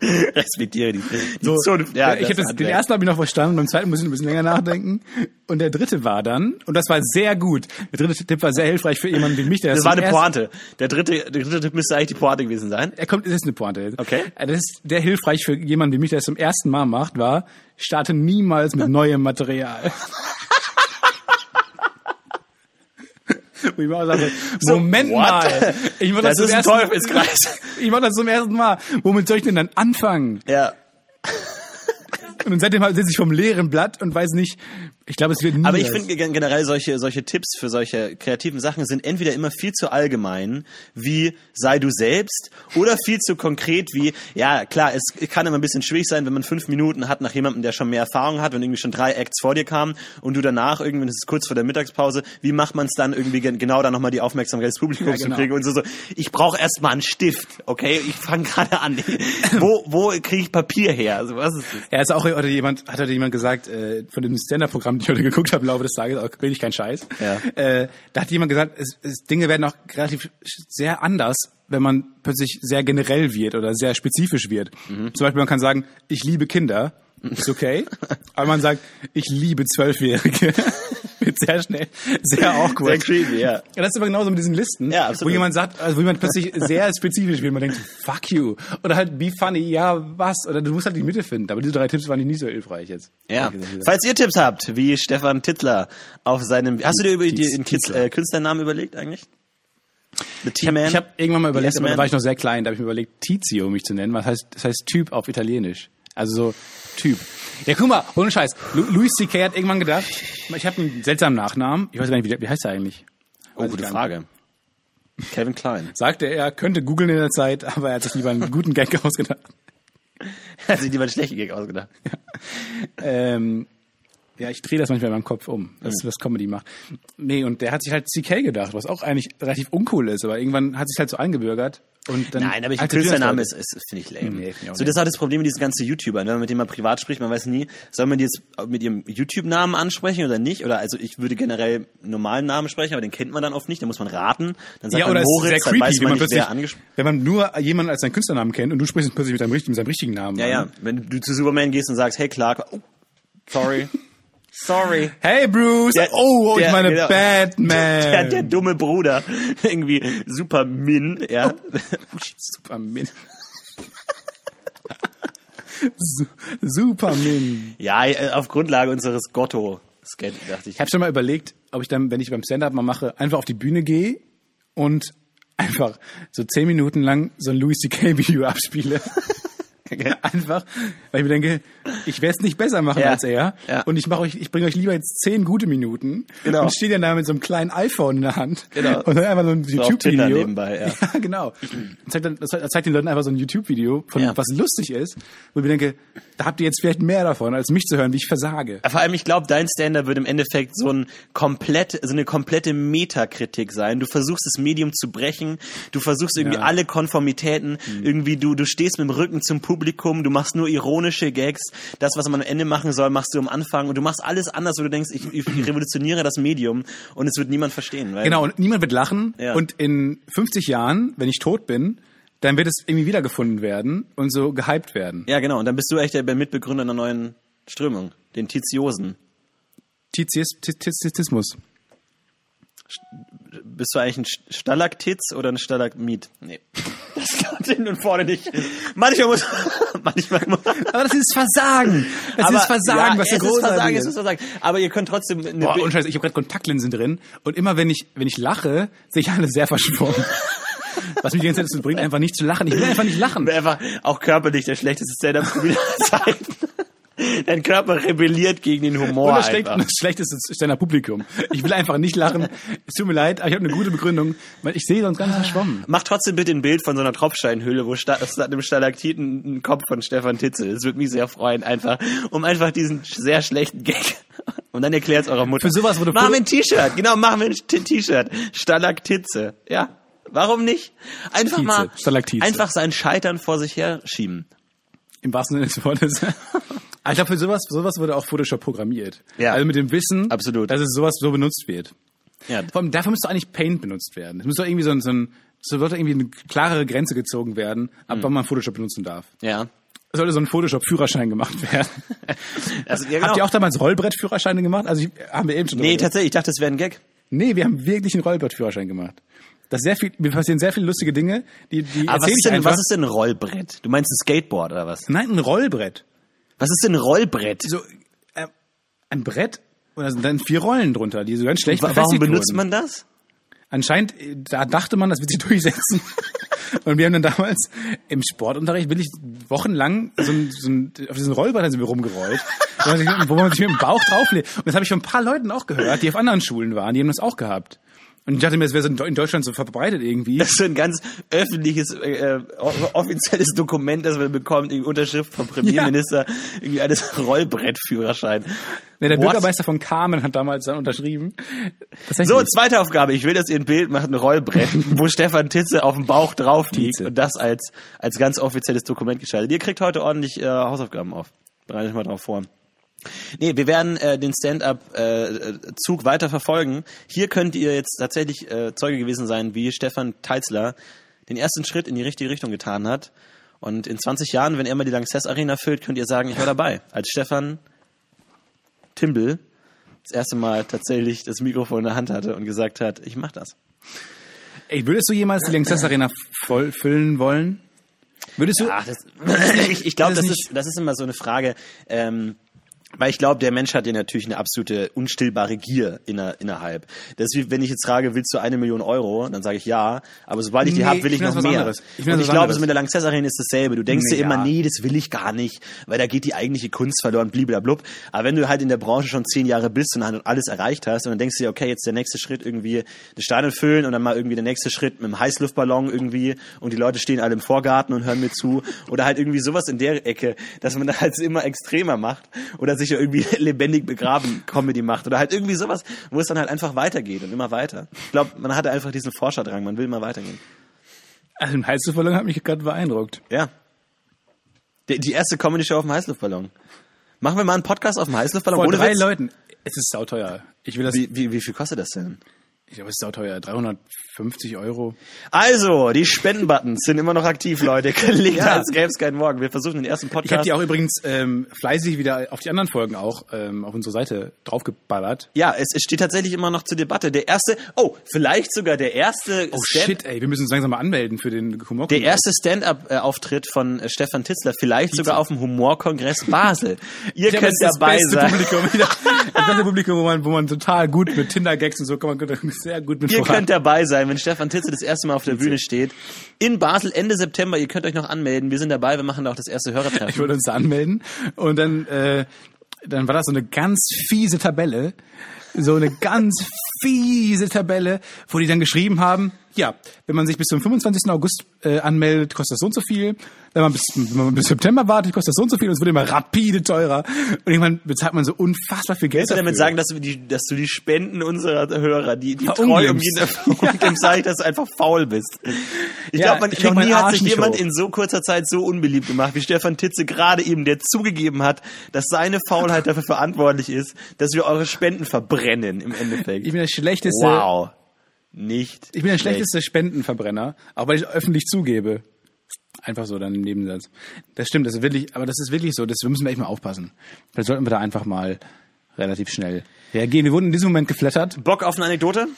Respektiere die, die So, Zunft. Ja, ich hab das, den ersten habe ich noch verstanden, beim zweiten muss ich ein bisschen länger nachdenken. Und der dritte war dann, und das war sehr gut. Der dritte Tipp war sehr hilfreich für jemanden wie mich, der Das zum war eine Pointe. Der dritte, der dritte Tipp müsste eigentlich die Pointe gewesen sein. Er kommt, das ist eine Pointe. Okay. Äh, Das ist der hilfreich für jemanden wie mich, der es zum ersten Mal macht, war, starte niemals mit neuem Material. Wo ich auch sage, Moment what? mal, ich mach das, Das zum ist ein ersten Teufelskreis. Ich mach das zum ersten Mal. Womit soll ich denn dann anfangen? Ja. Und seitdem sitze ich vom leeren Blatt und weiß nicht, ich glaube, es wird nie. Aber ich finde gen- generell solche, solche Tipps für solche kreativen Sachen sind entweder immer viel zu allgemein, wie sei du selbst, oder viel zu konkret, wie, ja klar, es kann immer ein bisschen schwierig sein, wenn man fünf Minuten hat nach jemandem, der schon mehr Erfahrung hat, wenn irgendwie schon drei Acts vor dir kamen und du danach irgendwie, das ist kurz vor der Mittagspause, wie macht man es dann irgendwie gen- genau da nochmal die Aufmerksamkeit des Publikums Ja, genau. zu kriegen und so, so ich brauche erstmal einen Stift, okay, ich fange gerade an. wo wo kriege ich Papier her? Also was ist das? Ja, ist auch heute jemand, hat heute jemand gesagt, äh, von dem Stand-Up-Programm, das ich heute geguckt habe im Laufe des Tages, auch wirklich kein Scheiß. Ja. Äh, da hat jemand gesagt, es, es, Dinge werden auch relativ sehr anders, wenn man plötzlich sehr generell wird oder sehr spezifisch wird. Mhm. Zum Beispiel, man kann sagen, ich liebe Kinder. Ist okay. Aber man sagt, ich liebe Zwölfjährige. Wird sehr schnell, sehr awkward. Sehr creepy, ja. Das ist aber genauso mit diesen Listen, Ja, absolut. wo jemand sagt, also wo jemand plötzlich sehr spezifisch wird, man denkt, fuck you. Oder halt, be funny, ja, was? Oder du musst halt die Mitte finden. Aber diese drei Tipps waren nicht so hilfreich jetzt. Ja. Falls ihr Tipps habt, wie Stefan Tittler auf seinem. Hast du dir über die, den äh, Künstlernamen überlegt eigentlich? The? Ich habe irgendwann mal überlegt, aber da war ich noch sehr klein, da habe ich mir überlegt, Tizio mich zu nennen. Was heißt, das heißt Typ auf Italienisch. Also so Typ. Ja, guck mal, ohne Scheiß. Lu Louis C.K. hat irgendwann gedacht, ich habe einen seltsamen Nachnamen. Ich weiß gar nicht, wie, wie heißt er eigentlich? Oh, gute. Frage. Kevin Klein. Sagte er, könnte googeln in der Zeit, aber er hat sich lieber einen guten Gag ausgedacht. Hat sich lieber einen schlechten Gag ausgedacht. Ähm, ja, ich drehe das manchmal in meinem Kopf um, was, was Comedy macht. Nee, und der hat sich halt CK gedacht, was auch eigentlich relativ uncool ist, aber irgendwann hat sich halt so eingebürgert. Und dann Nein, aber ich, das Künstlername Leute. ist, ist finde ich lame. Nee, finde so, das ist auch das Problem mit diesen ganzen YouTubern. Wenn man mit denen mal privat spricht, man weiß nie, soll man die jetzt mit ihrem YouTube-Namen ansprechen oder nicht? Oder also ich würde generell einen normalen Namen sprechen, aber den kennt man dann oft nicht, da muss man raten. Dann sagt Ja, man oder ist Moritz, sehr dann creepy, weiß wenn man man nicht, plötzlich, angesprochen wenn man nur jemanden als seinen Künstlernamen kennt und du sprichst ihn plötzlich mit deinem mit seinem richtigen Namen. Ja, an. ja. Wenn du zu Superman gehst und sagst, hey Clark, oh, sorry. Sorry. Hey Bruce, Der- oh, ich der- meine genau. Batman. Der, der dumme Bruder. Irgendwie Supermin, ja. Superman. Su- Superman. Ja, äh, auf Grundlage unseres Gotto-Sketch, dachte ich. Ich habe schon mal überlegt, ob ich dann, wenn ich beim Stand-up mal mache, einfach auf die Bühne gehe und einfach so zehn Minuten lang so ein Louis C.K. Video abspiele. Einfach, weil ich mir denke, ich werde es nicht besser machen Ja. als er. Ja. Und ich mache euch, ich bringe euch lieber jetzt zehn gute Minuten Genau. und stehe dann da mit so einem kleinen iPhone in der Hand Genau. und dann einfach so ein So YouTube-Video. nebenbei, ja. ja, genau. Und zeigt, dann, zeigt den Leuten einfach so ein YouTube-Video, von Ja. was lustig ist, wo ich mir denke, da habt ihr jetzt vielleicht mehr davon, als mich zu hören, wie ich versage. Vor allem, ich glaube, dein Stand-up wird im Endeffekt so ein komplett, so eine komplette Metakritik sein. Du versuchst das Medium zu brechen, du versuchst irgendwie alle Konformitäten, irgendwie du, du stehst mit dem Rücken zum Publikum, du machst nur ironische Gags, das, was man am Ende machen soll, machst du am Anfang und du machst alles anders, wo du denkst, ich, ich revolutioniere das Medium und es wird niemand verstehen. Genau, und niemand wird lachen. Ja. Und in 50 Jahren, wenn ich tot bin, dann wird es irgendwie wiedergefunden werden und so gehypt werden. Ja, genau. Und dann bist du echt der Mitbegründer einer neuen Strömung, den Tiziosen. Tizies- Tiz- Tiz- Tizismus. Bist du eigentlich ein St- Stalaktiz oder ein Stalagmit? Nee. Das kommt hinten und vorne nicht. Manchmal muss, manchmal immer. Aber das ist Versagen. Das ist Versagen, was ja, der es ist Versagen, ist Versagen. Aber ihr könnt trotzdem eine Boah, und Scheiße, ich habe gerade Kontaktlinsen drin und immer wenn ich wenn ich lache, sehe ich alles sehr verschwommen. Was mich die ganze Zeit dazu bringt, einfach nicht zu lachen. Ich will einfach nicht lachen. einfach auch körperlich der schlechteste Zeiten. Dein Körper rebelliert gegen den Humor Und das, schlecht, und das Schlechteste ist deiner Publikum. Ich will einfach nicht lachen. Es tut mir leid, aber ich habe eine gute Begründung, weil ich sehe sonst ganz verschwommen. Mach trotzdem bitte ein Bild von so einer Tropfsteinhöhle, wo sta statt einem Stalaktiten ein Kopf von Stefan Titzel. Das würde mich sehr freuen, einfach, um einfach diesen sehr schlechten Gag. Und dann erklärt's eurer Mutter. Für sowas wurde Machen wir ein T-Shirt. Genau, machen wir ein T-Shirt. Stalaktitze. Ja. Warum nicht? Einfach Tietze, mal, Stalaktize. einfach sein Scheitern vor sich her schieben. Im wahrsten Sinne des Wortes. Ich glaube, für sowas, sowas wurde auch Photoshop programmiert. Ja. Also mit dem Wissen, Absolut. dass es sowas so benutzt wird. Ja. Vor allem, dafür müsste eigentlich Paint benutzt werden. Es doch irgendwie so ein, so ein so sollte irgendwie eine klarere Grenze gezogen werden, ab Hm. wann man Photoshop benutzen darf. Ja. Es sollte so ein Photoshop-Führerschein gemacht werden. Also, ja Habt ihr genau. auch damals Rollbrett-Führerscheine gemacht? Also ich, haben wir eben schon. Nee, tatsächlich, ich dachte, das wäre ein Gag. nee, wir haben wirklich einen Rollbrett-Führerschein gemacht. Das sehr viel, mir passieren sehr viele lustige Dinge, die, die Aber was ist, denn, was ist denn ein Rollbrett? Du meinst ein Skateboard oder was? Nein, ein Rollbrett. Was ist denn ein Rollbrett? So, äh, ein Brett und da sind dann vier Rollen drunter, die so ganz schlecht Wa- Warum benutzt wurden. man das? Anscheinend, äh, da dachte man, das wird sich durchsetzen. Und wir haben dann damals im Sportunterricht wirklich wochenlang so ein, so ein, auf diesen Rollbrett sind wir rumgerollt, wo man sich, wo man sich mit dem Bauch drauflegt. Und das habe ich von ein paar Leuten auch gehört, die auf anderen Schulen waren, die haben das auch gehabt. Und ich dachte mir, das wäre so in Deu- in Deutschland so verbreitet irgendwie. Das ist so ein ganz öffentliches, äh, offizielles Dokument, das man bekommt, die Unterschrift vom Premierminister, irgendwie eines Rollbrettführerschein. Ne, der What? Bürgermeister von Carmen hat damals dann unterschrieben. So, zweite Aufgabe. Ich will, dass ihr ein Bild macht, ein Rollbrett, wo Stefan Titze auf dem Bauch drauf liegt Tietze. und das als, als ganz offizielles Dokument gestaltet. Ihr kriegt heute ordentlich äh, Hausaufgaben auf. Bereitet euch mal drauf vor. Nee, wir werden äh, den Stand-up-Zug weiter verfolgen. Hier könnt ihr jetzt tatsächlich äh, Zeuge gewesen sein, wie Stefan Teitzler den ersten Schritt in die richtige Richtung getan hat. Und in 20 Jahren, wenn er mal die Lanxess Arena füllt, könnt ihr sagen, ich war dabei. Als Stefan Timbel das erste Mal tatsächlich das Mikrofon in der Hand hatte und gesagt hat, ich mach das. Ey, würdest du jemals die Lanxess Arena voll füllen wollen? Würdest du? Ach, das, ich ich glaube, Das das, ist ist, das ist immer so eine Frage, ähm, weil ich glaube, der Mensch hat ja natürlich eine absolute unstillbare Gier inner, innerhalb. Das ist wie, wenn ich jetzt frage, willst du eine Million Euro? Dann sage ich ja, aber sobald ich die Nee, habe, will ich ich noch mehr. anderes. Ich und ich glaube, so mit der Lanxess Arena ist dasselbe. Du denkst Nee, dir immer, ja. nee, das will ich gar nicht, weil da geht die eigentliche Kunst verloren, bliblablub. Aber wenn du halt in der Branche schon zehn Jahre bist und halt alles erreicht hast und dann denkst du dir, okay, jetzt der nächste Schritt irgendwie das Stadion füllen und dann mal irgendwie der nächste Schritt mit dem Heißluftballon irgendwie und die Leute stehen alle im Vorgarten und hören mir zu oder halt irgendwie sowas in der Ecke, dass man das halt immer extremer macht oder sich ja irgendwie lebendig begraben Comedy macht oder halt irgendwie sowas, wo es dann halt einfach weitergeht und immer weiter. Ich glaube, man hatte einfach diesen Forscherdrang, man will immer weitergehen. Also ein Heißluftballon hat mich gerade beeindruckt. Ja. Die, die erste Comedy-Show auf dem Heißluftballon. Machen wir mal einen Podcast auf dem Heißluftballon Vor ohne drei Witz? Leuten. Es ist sauteuer. Ich will das, Wie, wie, wie viel kostet das denn? Ich glaube, es ist sauteuer. 350 Euro. Also, die Spendenbuttons sind immer noch aktiv, Leute. Klickt, als gäbe es keinen Morgen. Wir versuchen den ersten Ich habe Podcast. die auch übrigens ähm, fleißig wieder auf die anderen Folgen auch ähm, auf unsere Seite draufgeballert. ja, es, es steht tatsächlich immer noch zur Debatte. Der erste, oh, vielleicht sogar der erste Oh Stand- shit, ey, wir müssen uns langsam mal anmelden für den Humor. Der erste Stand-up-Auftritt von äh, Stefan Titzler, vielleicht sogar auf dem Humorkongress Basel. Ihr Ich könnt dabei sein. Publikum wieder. Das beste Publikum, wo man, wo man total gut mit Tinder-Gags und so kann man sehr gut mit Ihr voran. könnt dabei sein, wenn Stefan Titze das erste Mal auf der Bühne steht. In Basel Ende September. Ihr könnt euch noch anmelden. Wir sind dabei. Wir machen da auch das erste Ich Hörertreffen. wollte uns da anmelden und dann, äh, dann war das so eine ganz fiese Tabelle, so eine ganz fiese Tabelle, wo die dann geschrieben haben, ja, wenn man sich bis zum 25. August äh, anmeldet, kostet das so und so viel. Wenn man bis, wenn man bis September wartet, kostet das so und so viel und es wird immer rapide teurer. Und irgendwann bezahlt man so unfassbar viel Geld Willst du damit sagen, dass du die, dass du die Spenden unserer Hörer, die, die treu um jeden Erfolg sage ich, dass du einfach faul bist. Ich Ja, glaube, ich noch nie hat sich jemand hoch. in so kurzer Zeit so unbeliebt gemacht wie Stefan Titze gerade eben, der zugegeben hat, dass seine Faulheit dafür verantwortlich ist, dass wir eure Spenden verbrennen im Endeffekt. Ich bin schlechteste. Wow. Nicht. Ich bin der schlecht. schlechteste Spendenverbrenner, auch weil ich öffentlich zugebe. Einfach so dann im Nebensatz. Das stimmt, das ist wirklich, aber das ist wirklich so, das wir müssen wir echt mal aufpassen. Vielleicht sollten wir da einfach mal relativ schnell reagieren. Wir wurden in diesem Moment geflattert. Bock auf eine Anekdote?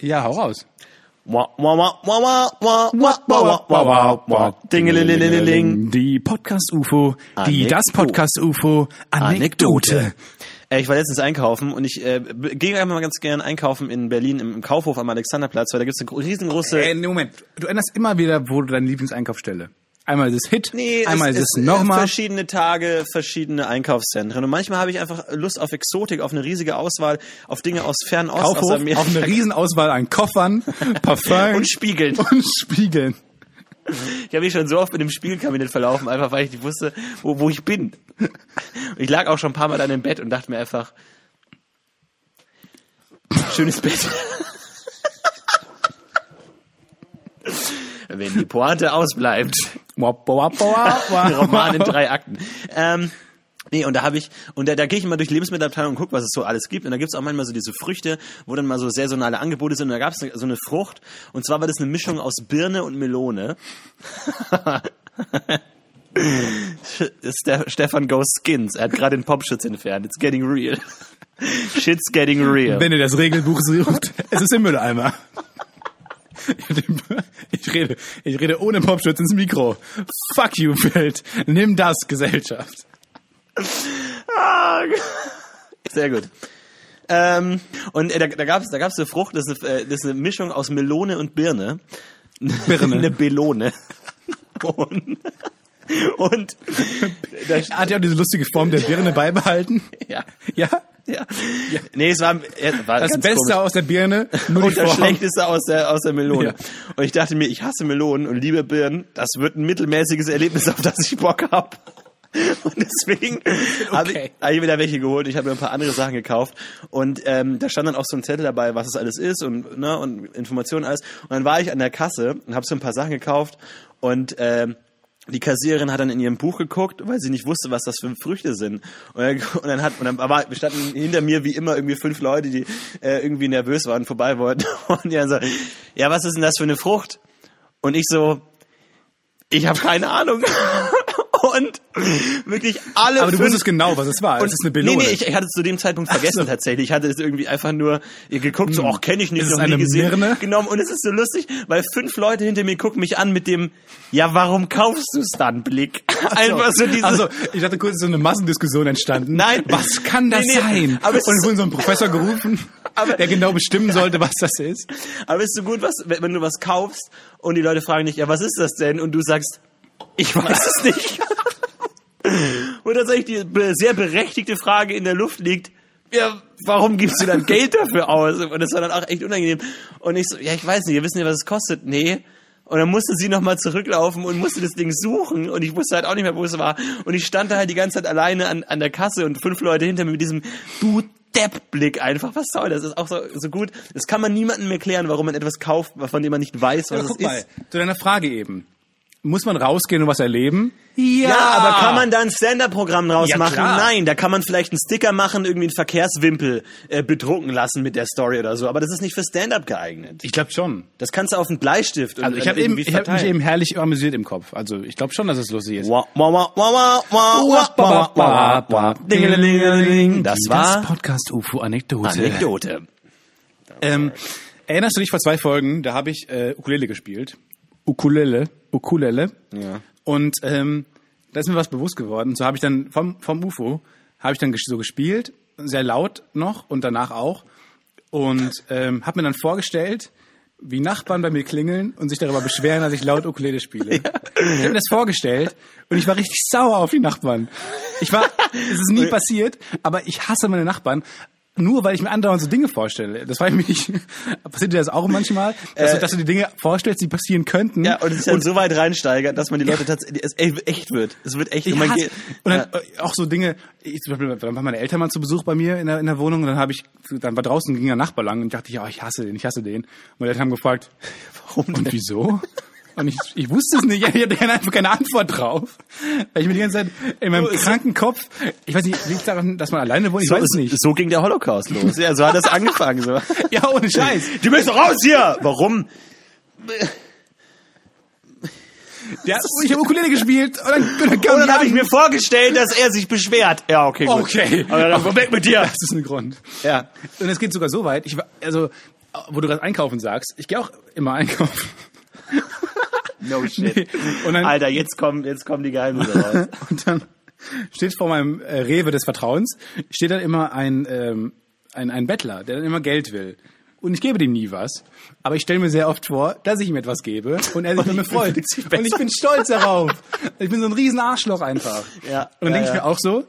Ja, hau raus. Die Podcast-UFO, die das Podcast-UFO, Anekdote. Anekdote. Äh, Ich war letztens einkaufen und ich äh, gehe einfach mal ganz gern einkaufen in Berlin im, im Kaufhof am Alexanderplatz, weil da gibt's eine gro- riesengroße... Äh, nee, Moment, du änderst immer wieder, wo du deine Lieblingseinkaufsstelle. Einmal ist es Hit, Nee, einmal es, ist es, es nochmal. verschiedene Tage, verschiedene Einkaufszentren. Und manchmal habe ich einfach Lust auf Exotik, auf eine riesige Auswahl, auf Dinge aus Fernost, aus Kaufhof Amerika. auf eine Riesenauswahl an Koffern, Parfum und Spiegeln. und Spiegeln. Ich habe mich schon so oft mit dem Spiegelkabinett verlaufen, einfach weil ich nicht wusste, wo, wo ich bin. Und ich lag auch schon ein paar Mal dann im Bett und dachte mir einfach, schönes Bett. Wenn die Pointe ausbleibt. Roman in drei Akten. Ähm, nee, und da habe ich, und da, da gehe ich immer durch Lebensmittelabteilung und gucke, was es so alles gibt. Und da gibt's auch manchmal so diese Früchte, wo dann mal so saisonale Angebote sind. Und da gab's so eine Frucht. Und zwar war das eine Mischung aus Birne und Melone. ist der Stefan Goes Skins. Er hat gerade den Popschutz entfernt. It's getting real. Shit's getting real. Wenn ihr das Regelbuch sucht, es ist im Mülleimer. Ich rede, ich rede ohne Popschutz ins Mikro. Fuck you, Welt. Nimm das, Gesellschaft. Ah, Sehr gut. Ähm, und äh, da, da gab's da gab's eine Frucht, das ist eine, äh, das ist eine Mischung aus Melone und Birne. Birne. eine Belone. Und, und da, Hat ja auch diese lustige Form der Birne beibehalten. ja, Ja? ja. Nee, es war, es war Das Beste komisch. aus der Birne, nur und das. Schlechteste aus der, aus der Melone. Ja. Und ich dachte mir, ich hasse Melonen und liebe Birnen. Das wird ein mittelmäßiges Erlebnis, auf das ich Bock hab. Und deswegen habe ich, Okay. hab ich wieder welche geholt. Ich habe mir ein paar andere Sachen gekauft. Und ähm, da stand dann auch so ein Zettel dabei, was es alles ist und, ne, und Informationen alles. Und dann war ich an der Kasse und habe so ein paar Sachen gekauft. Und ähm, die Kassiererin hat dann in ihrem Buch geguckt, weil sie nicht wusste, was das für Früchte sind. Und dann, und dann hat, und dann war, standen hinter mir wie immer irgendwie fünf Leute, die äh, irgendwie nervös waren, vorbei wollten. Und die dann so, ja, was ist denn das für eine Frucht? Und ich so, ich habe keine Ahnung. Wirklich alle Aber du wusstest genau, was es war. und, Es ist eine Belone. Nee, nee, ich, ich hatte es zu dem Zeitpunkt vergessen tatsächlich. Ich hatte es irgendwie einfach nur geguckt, so, ach, kenne ich nicht, Hm. Ist es noch nie eine gesehen. Birne? Genommen. Und es ist so lustig, weil fünf Leute hinter mir gucken mich an mit dem, ja, warum kaufst du es dann, Blick? Einfach so diese... Also, ich dachte kurz, ist so eine Massendiskussion entstanden. Nein. Was kann das Nee, nee, sein? aber es Und es wurde so ein Professor gerufen, der genau bestimmen sollte, was das ist. Aber ist so gut, was, wenn du was kaufst und die Leute fragen dich, ja, was ist das denn? Und du sagst, ich weiß es nicht. Und tatsächlich die sehr berechtigte Frage in der Luft liegt, ja, warum gibst du dann Geld dafür aus? Und das war dann auch echt unangenehm. Und ich so, ja, ich weiß nicht, ihr wisst nicht, was es kostet. Nee. Und dann musste sie nochmal zurücklaufen und musste das Ding suchen und ich wusste halt auch nicht mehr, wo es war. Und ich stand da halt die ganze Zeit alleine an, an der Kasse und fünf Leute hinter mir mit diesem Du Depp-Blick einfach. Was soll das? Das ist auch so, so gut. Das kann man niemandem erklären, warum man etwas kauft, von dem man nicht weiß, was Aber es guck ist. mal, zu deiner Frage eben muss man rausgehen und was erleben? Ja, ja aber kann man da ein Stand-Up-Programm draus ja, machen? Klar. Nein, da kann man vielleicht einen Sticker machen, irgendwie einen Verkehrswimpel äh, bedrucken lassen mit der Story oder so. Aber das ist nicht für Stand-Up geeignet. Ich glaube schon. Das kannst du auf einen Bleistift und Also ich habe hab mich eben herrlich amüsiert im Kopf. Also ich glaube schon, dass es lustig ist. Das war das Podcast UFO Anekdote. Anekdote. Ähm, erinnerst du dich vor zwei Folgen, da habe ich äh, Ukulele gespielt. Ukulele, Ukulele. Ja. Und ähm, da ist mir was bewusst geworden. So habe ich dann vom, vom UFO, habe ich dann so gespielt, sehr laut noch und danach auch. Und ähm, habe mir dann vorgestellt, wie Nachbarn bei mir klingeln und sich darüber beschweren, dass ich laut Ukulele spiele. Ich habe mir das vorgestellt und ich war richtig sauer auf die Nachbarn. Ich war, es ist nie passiert, aber ich hasse meine Nachbarn. Nur weil ich mir andauernd so Dinge vorstelle. Das war ich mich. Passiert dir das auch manchmal? Dass, du, dass du die Dinge vorstellst, die passieren könnten. Äh, Ja, und es ist dann so weit reinsteigert, dass man die Leute tatsächlich, es echt- wird. Es wird echt. Ich und geht- und dann äh, auch so Dinge, ich, zum Beispiel, dann waren meine Eltern mal zu Besuch bei mir in der, in der Wohnung und dann habe ich, dann war draußen ging der Nachbar lang und dachte ich, oh, ich hasse den, ich hasse den. Und meine Eltern haben gefragt, warum und wieso? Und ich, ich wusste es nicht, ich hatte einfach keine Antwort drauf. Weil ich mir die ganze Zeit in meinem es- kranken Kopf, ich weiß nicht, liegt daran, dass man alleine wohnt, ich so, weiß es nicht. so ging der Holocaust los. Ja, so hat das angefangen. So. Ja, ohne Scheiß. Du bist doch raus hier! Warum? Ja, ich habe Ukulele gespielt und dann, und dann Und dann habe ich mir vorgestellt, dass er sich beschwert. Ja, okay, gut. Okay. Aber dann weg mit dir. Das ist ein Grund. Ja. Und es geht sogar so weit, ich war, also, wo du gerade einkaufen sagst, ich gehe auch immer einkaufen. No shit. Und dann, Alter, jetzt kommen, jetzt kommen die Geheimnisse raus. und dann steht vor meinem äh, Rewe des Vertrauens, steht dann immer ein, ähm, ein, ein Bettler, der dann immer Geld will. Und ich gebe dem nie was. Aber ich stelle mir sehr oft vor, dass ich ihm etwas gebe und er sich mit mir freut. Und ich bin stolz darauf. Ich bin so ein riesen Arschloch einfach. Ja, Und dann ja, denke ich ja. mir auch so,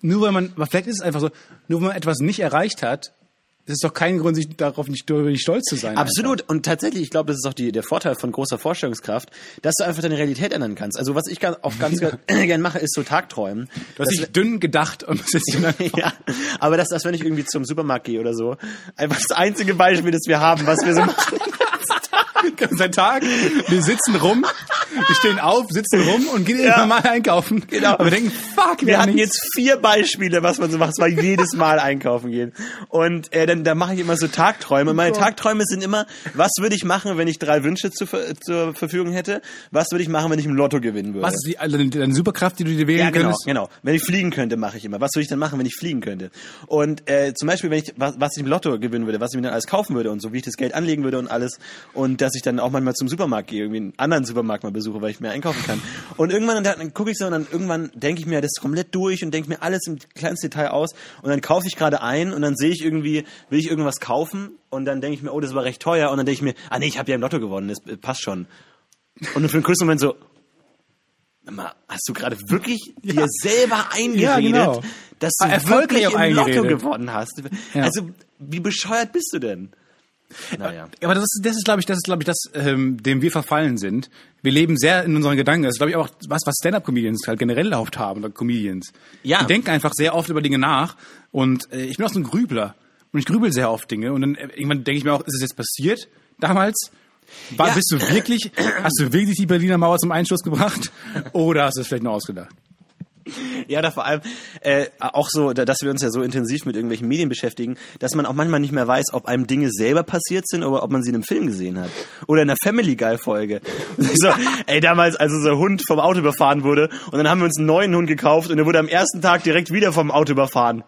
nur weil man, vielleicht ist es einfach so, nur wenn man etwas nicht erreicht hat, ist es doch kein Grund, sich darauf nicht, nicht stolz zu sein. Absolut. Und tatsächlich, ich glaube, das ist auch die, der Vorteil von großer Vorstellungskraft, dass du einfach deine Realität ändern kannst. Also was ich auch ganz gern mache, ist so Tagträumen. Du hast dich dünn gedacht und jetzt dann ja, aber dass das, wenn ich irgendwie zum Supermarkt gehe oder so, einfach das einzige Beispiel, das wir haben, was wir so machen. Seit Tag, wir sitzen rum, wir stehen auf, sitzen rum und gehen Ja. immer mal einkaufen. Genau. Aber wir denken, fuck, wir, Wir haben hatten nichts. jetzt vier Beispiele, was man so macht. Es war jedes Mal einkaufen gehen. Und äh, dann da mache ich immer so Tagträume. Meine Tagträume sind immer, was würde ich machen, wenn ich drei Wünsche zu, zur Verfügung hätte? Was würde ich machen, wenn ich im Lotto gewinnen würde? Was ist die, also deine Superkraft, die du dir wählen Ja, genau, könntest? genau. Wenn ich fliegen könnte, mache ich immer. Was würde ich dann machen, wenn ich fliegen könnte? Und äh, zum Beispiel, wenn ich was, was ich im Lotto gewinnen würde, was ich mir dann alles kaufen würde und so, wie ich das Geld anlegen würde und alles. Und dass ich dann auch manchmal zum Supermarkt gehe, irgendwie einen anderen Supermarkt mal besuche, weil ich mehr einkaufen kann. Und irgendwann dann, dann gucke ich so und dann irgendwann denke ich mir das komplett durch und denke mir alles im kleinsten Detail aus. Und dann kaufe ich gerade ein und dann sehe ich irgendwie, will ich irgendwas kaufen und dann denke ich mir, oh, das war recht teuer. Und dann denke ich mir, ah nee, ich habe ja im Lotto gewonnen, das äh, passt schon. Und dann für einen kurzen Moment so, mal, hast du gerade wirklich dir selber eingeredet, Ja, genau. dass du wirklich im Lotto gewonnen hast? Ja. Also, wie bescheuert bist du denn? Naja. Aber das ist, das ist, glaube ich, das ist, glaube ich, das, ähm, dem wir verfallen sind. Wir leben sehr in unseren Gedanken. Das ist, glaube ich, auch was, was Stand-up-Comedians halt generell oft haben oder Comedians. Ja. Die denken einfach sehr oft über Dinge nach. Und äh, ich bin auch so ein Grübler. Und ich grübel sehr oft Dinge. Und dann äh, irgendwann denke ich mir auch, ist es jetzt passiert damals? War, Ja. Bist du wirklich, hast du wirklich die Berliner Mauer zum Einschuss gebracht? Oder hast du es vielleicht nur ausgedacht? Ja, da vor allem äh, auch so, da- dass wir uns ja so intensiv mit irgendwelchen Medien beschäftigen, dass man auch manchmal nicht mehr weiß, ob einem Dinge selber passiert sind oder ob man sie in einem Film gesehen hat. Oder in einer Family Guy Folge. so, ey, damals, als unser Hund vom Auto überfahren wurde und dann haben wir uns einen neuen Hund gekauft und der wurde am ersten Tag direkt wieder vom Auto überfahren.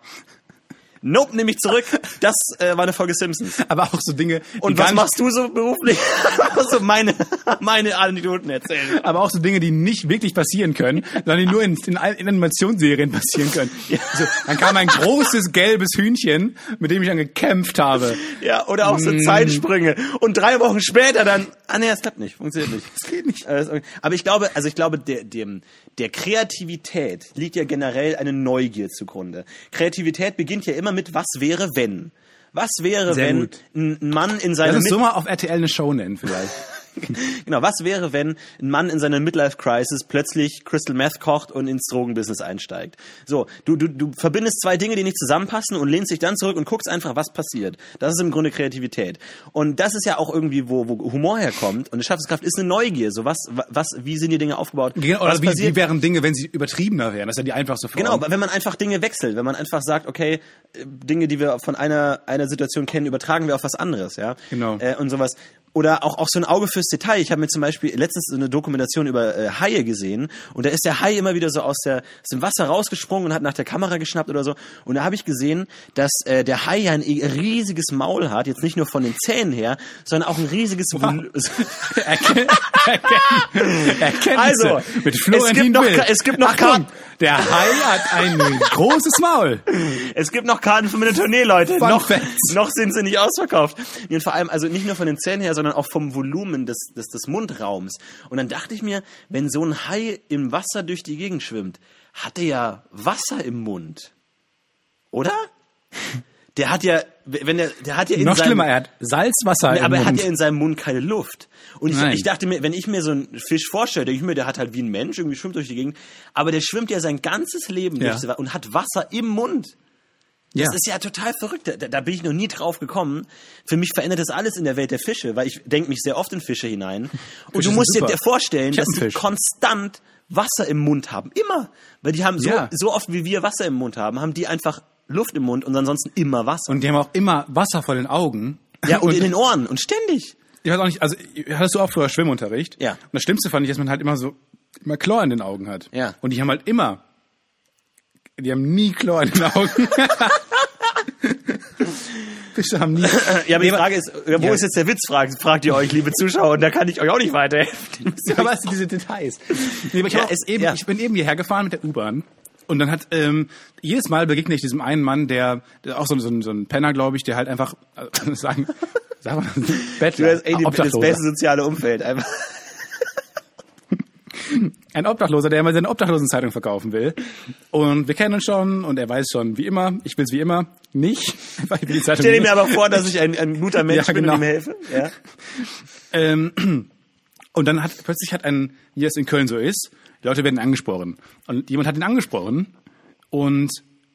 Nope, nehme ich zurück. Das äh, war eine Folge Simpsons. Aber auch so Dinge. die Und was machst du so beruflich? so meine, meine Anekdoten erzählen. aber auch so Dinge, die nicht wirklich passieren können, sondern die nur in, in, in Animationsserien passieren können. So, dann kam ein großes gelbes Hühnchen, mit dem ich dann gekämpft habe. Ja, oder auch so Zeitsprünge. Und drei Wochen später dann, ah nee, es klappt nicht, funktioniert nicht. Es geht nicht. Aber ich glaube, also ich glaube, der, dem, der Kreativität liegt ja generell eine Neugier zugrunde. Kreativität beginnt ja immer mit, was wäre, wenn? Was wäre, Sehr wenn gut. ein Mann in Lass seiner uns so mal auf RTL eine Show nennen vielleicht. genau, was wäre, wenn ein Mann in seiner Midlife Crisis plötzlich Crystal Meth kocht und ins Drogenbusiness einsteigt? So, du, du, du verbindest zwei Dinge, die nicht zusammenpassen und lehnst dich dann zurück und guckst einfach, was passiert. Das ist im Grunde Kreativität. Und das ist ja auch irgendwie, wo, wo Humor herkommt. Und eine Schaffenskraft ist eine Neugier. So, was, was, wie sind die Dinge aufgebaut? Genau, Oder wie, wie wären Dinge, wenn sie übertriebener wären? Das ist ja die einfachste Form. Genau, wenn man einfach Dinge wechselt, wenn man einfach sagt, okay, äh, Dinge, die wir von einer, einer Situation kennen, übertragen wir auf was anderes, ja. Genau. Äh, und sowas. Oder auch, auch so ein Auge fürs Detail. Ich habe mir zum Beispiel letztens so eine Dokumentation über äh, Haie gesehen und da ist der Hai immer wieder so aus, der, aus dem Wasser rausgesprungen und hat nach der Kamera geschnappt oder so. Und da habe ich gesehen, dass äh, der Hai ja ein riesiges Maul hat, jetzt nicht nur von den Zähnen her, sondern auch ein riesiges Vol- Erken Erken Erkenntnisse Also, mit es Florentin gibt noch- es gibt noch Achtung, Karten. Der Hai hat ein großes Maul. Es gibt noch Karten für meine Tournee, Leute. Fun noch, Facts. noch sind sie nicht ausverkauft. Und vor allem, also nicht nur von den Zähnen her, sondern auch vom Volumen des, des, des Mundraums. Und dann dachte ich mir, wenn so ein Hai im Wasser durch die Gegend schwimmt, hat er ja Wasser im Mund. Oder? Der hat ja, wenn der, der hat ja in Noch seinem, schlimmer, er hat Salzwasser im aber er hat ja in seinem Mund keine Luft. Und ich, ich dachte mir, wenn ich mir so einen Fisch vorstelle, denke ich mir, der hat halt wie ein Mensch, irgendwie schwimmt durch die Gegend, aber der schwimmt ja sein ganzes Leben Ja. und hat Wasser im Mund. Ja. Das ist ja total verrückt. Da, da bin ich noch nie drauf gekommen. Für mich verändert das alles in der Welt der Fische, weil ich denke mich sehr oft in Fische hinein. Und Fische du musst sind dir super. vorstellen, dass die Fisch. konstant Wasser im Mund haben. Immer. Weil die haben so, Ja. so oft wie wir Wasser im Mund haben, haben die einfach Luft im Mund und ansonsten immer Wasser. Und die haben auch immer Wasser vor den Augen. ja, und, in den Ohren und ständig. ich weiß auch nicht, also hattest du auch früher Schwimmunterricht? Ja. Und das Schlimmste fand ich, dass man halt immer so immer Chlor in den Augen hat. Ja. Und die haben halt immer, die haben nie Chlor in den Augen. Fische haben nie. Ja, aber die Frage ist, wo Ja. ist jetzt der Witz, fragt, fragt ihr euch, liebe Zuschauer, und da kann ich euch auch nicht weiterhelfen. Ja, weißt du, diese Details. Nee, ich, Ja, auch eben, ja. ich bin eben hierher gefahren mit der U-Bahn. Und dann hat ähm, jedes Mal begegne ich diesem einen Mann, der, der auch so, so, ein- so ein Penner, glaube ich, der halt einfach äh, sagen, sag mal, Du Bettler, hast ey, die, das beste soziale Umfeld. Einfach. Ein Obdachloser, der mal seine Obdachlosenzeitung verkaufen will. Und wir kennen uns schon und er weiß schon, wie immer, ich will es wie immer nicht. Weil ich will die Zeitung Stell dir mir aber vor, dass ich ein, ein guter Mensch Ja, bin genau. und ihm helfe. Ja. Ähm, und dann hat plötzlich hat ein, wie es in Köln so ist, die Leute werden angesprochen. Und jemand hat ihn angesprochen und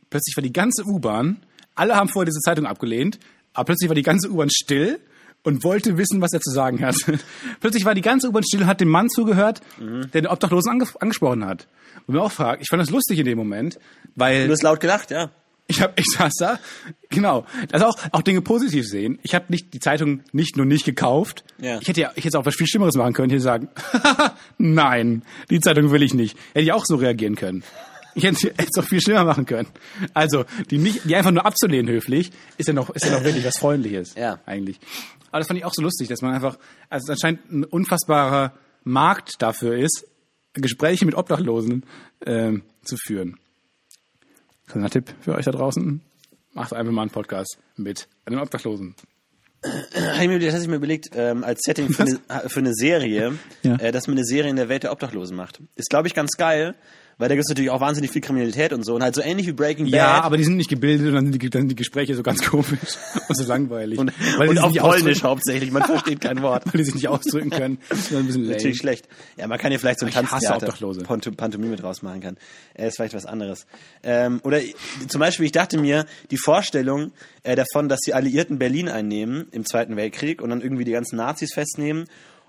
plötzlich war die ganze U-Bahn, alle haben vorher diese Zeitung abgelehnt, aber plötzlich war die ganze U-Bahn still und wollte wissen, was er zu sagen hat. plötzlich war die ganze U-Bahn still und hat dem Mann zugehört, der den Obdachlosen ange angesprochen hat. Und mir auch fragt, ich fand das lustig in dem Moment, weil Du hast laut gelacht, ja. ich hab, ich saß da, genau. Also auch, auch Dinge positiv sehen. Ich habe nicht die Zeitung nicht nur nicht gekauft. Ja. Ich hätte ja, ich hätte auch was viel Schlimmeres machen können. Ich hätte sagen, nein, die Zeitung will ich nicht. Hätte ich auch so reagieren können. Ich hätte es auch viel schlimmer machen können. Also, die nicht, die einfach nur abzulehnen höflich, ist ja noch, ist ja noch wirklich was Freundliches. Ja. Eigentlich. Aber das fand ich auch so lustig, dass man einfach, also anscheinend ein unfassbarer Markt dafür ist, Gespräche mit Obdachlosen ähm, zu führen. Kleiner Tipp für euch da draußen. Macht einfach mal einen Podcast mit einem Obdachlosen. Das hatte ich mir überlegt, ähm, als Setting für eine, für eine Serie, Ja. äh, dass man eine Serie in der Welt der Obdachlosen macht. Ist, glaube ich, ganz geil, weil da gibt es natürlich auch wahnsinnig viel Kriminalität und so. Und halt so ähnlich wie Breaking Ja, Bad. aber die sind nicht gebildet und dann sind die, dann die Gespräche so ganz komisch und so langweilig. und, weil, und die auf Polnisch hauptsächlich, man versteht kein Wort. weil die sich nicht ausdrücken können. Das ist ein bisschen lame. Natürlich schlecht. Ja, man kann ja vielleicht so ein Tanztheater. Panto- Pantomime draus machen kann. Äh, ist vielleicht was anderes. Ähm, oder zum Beispiel, ich dachte mir, die Vorstellung äh, davon, dass die Alliierten Berlin einnehmen im Zweiten Weltkrieg und dann irgendwie die ganzen Nazis festnehmen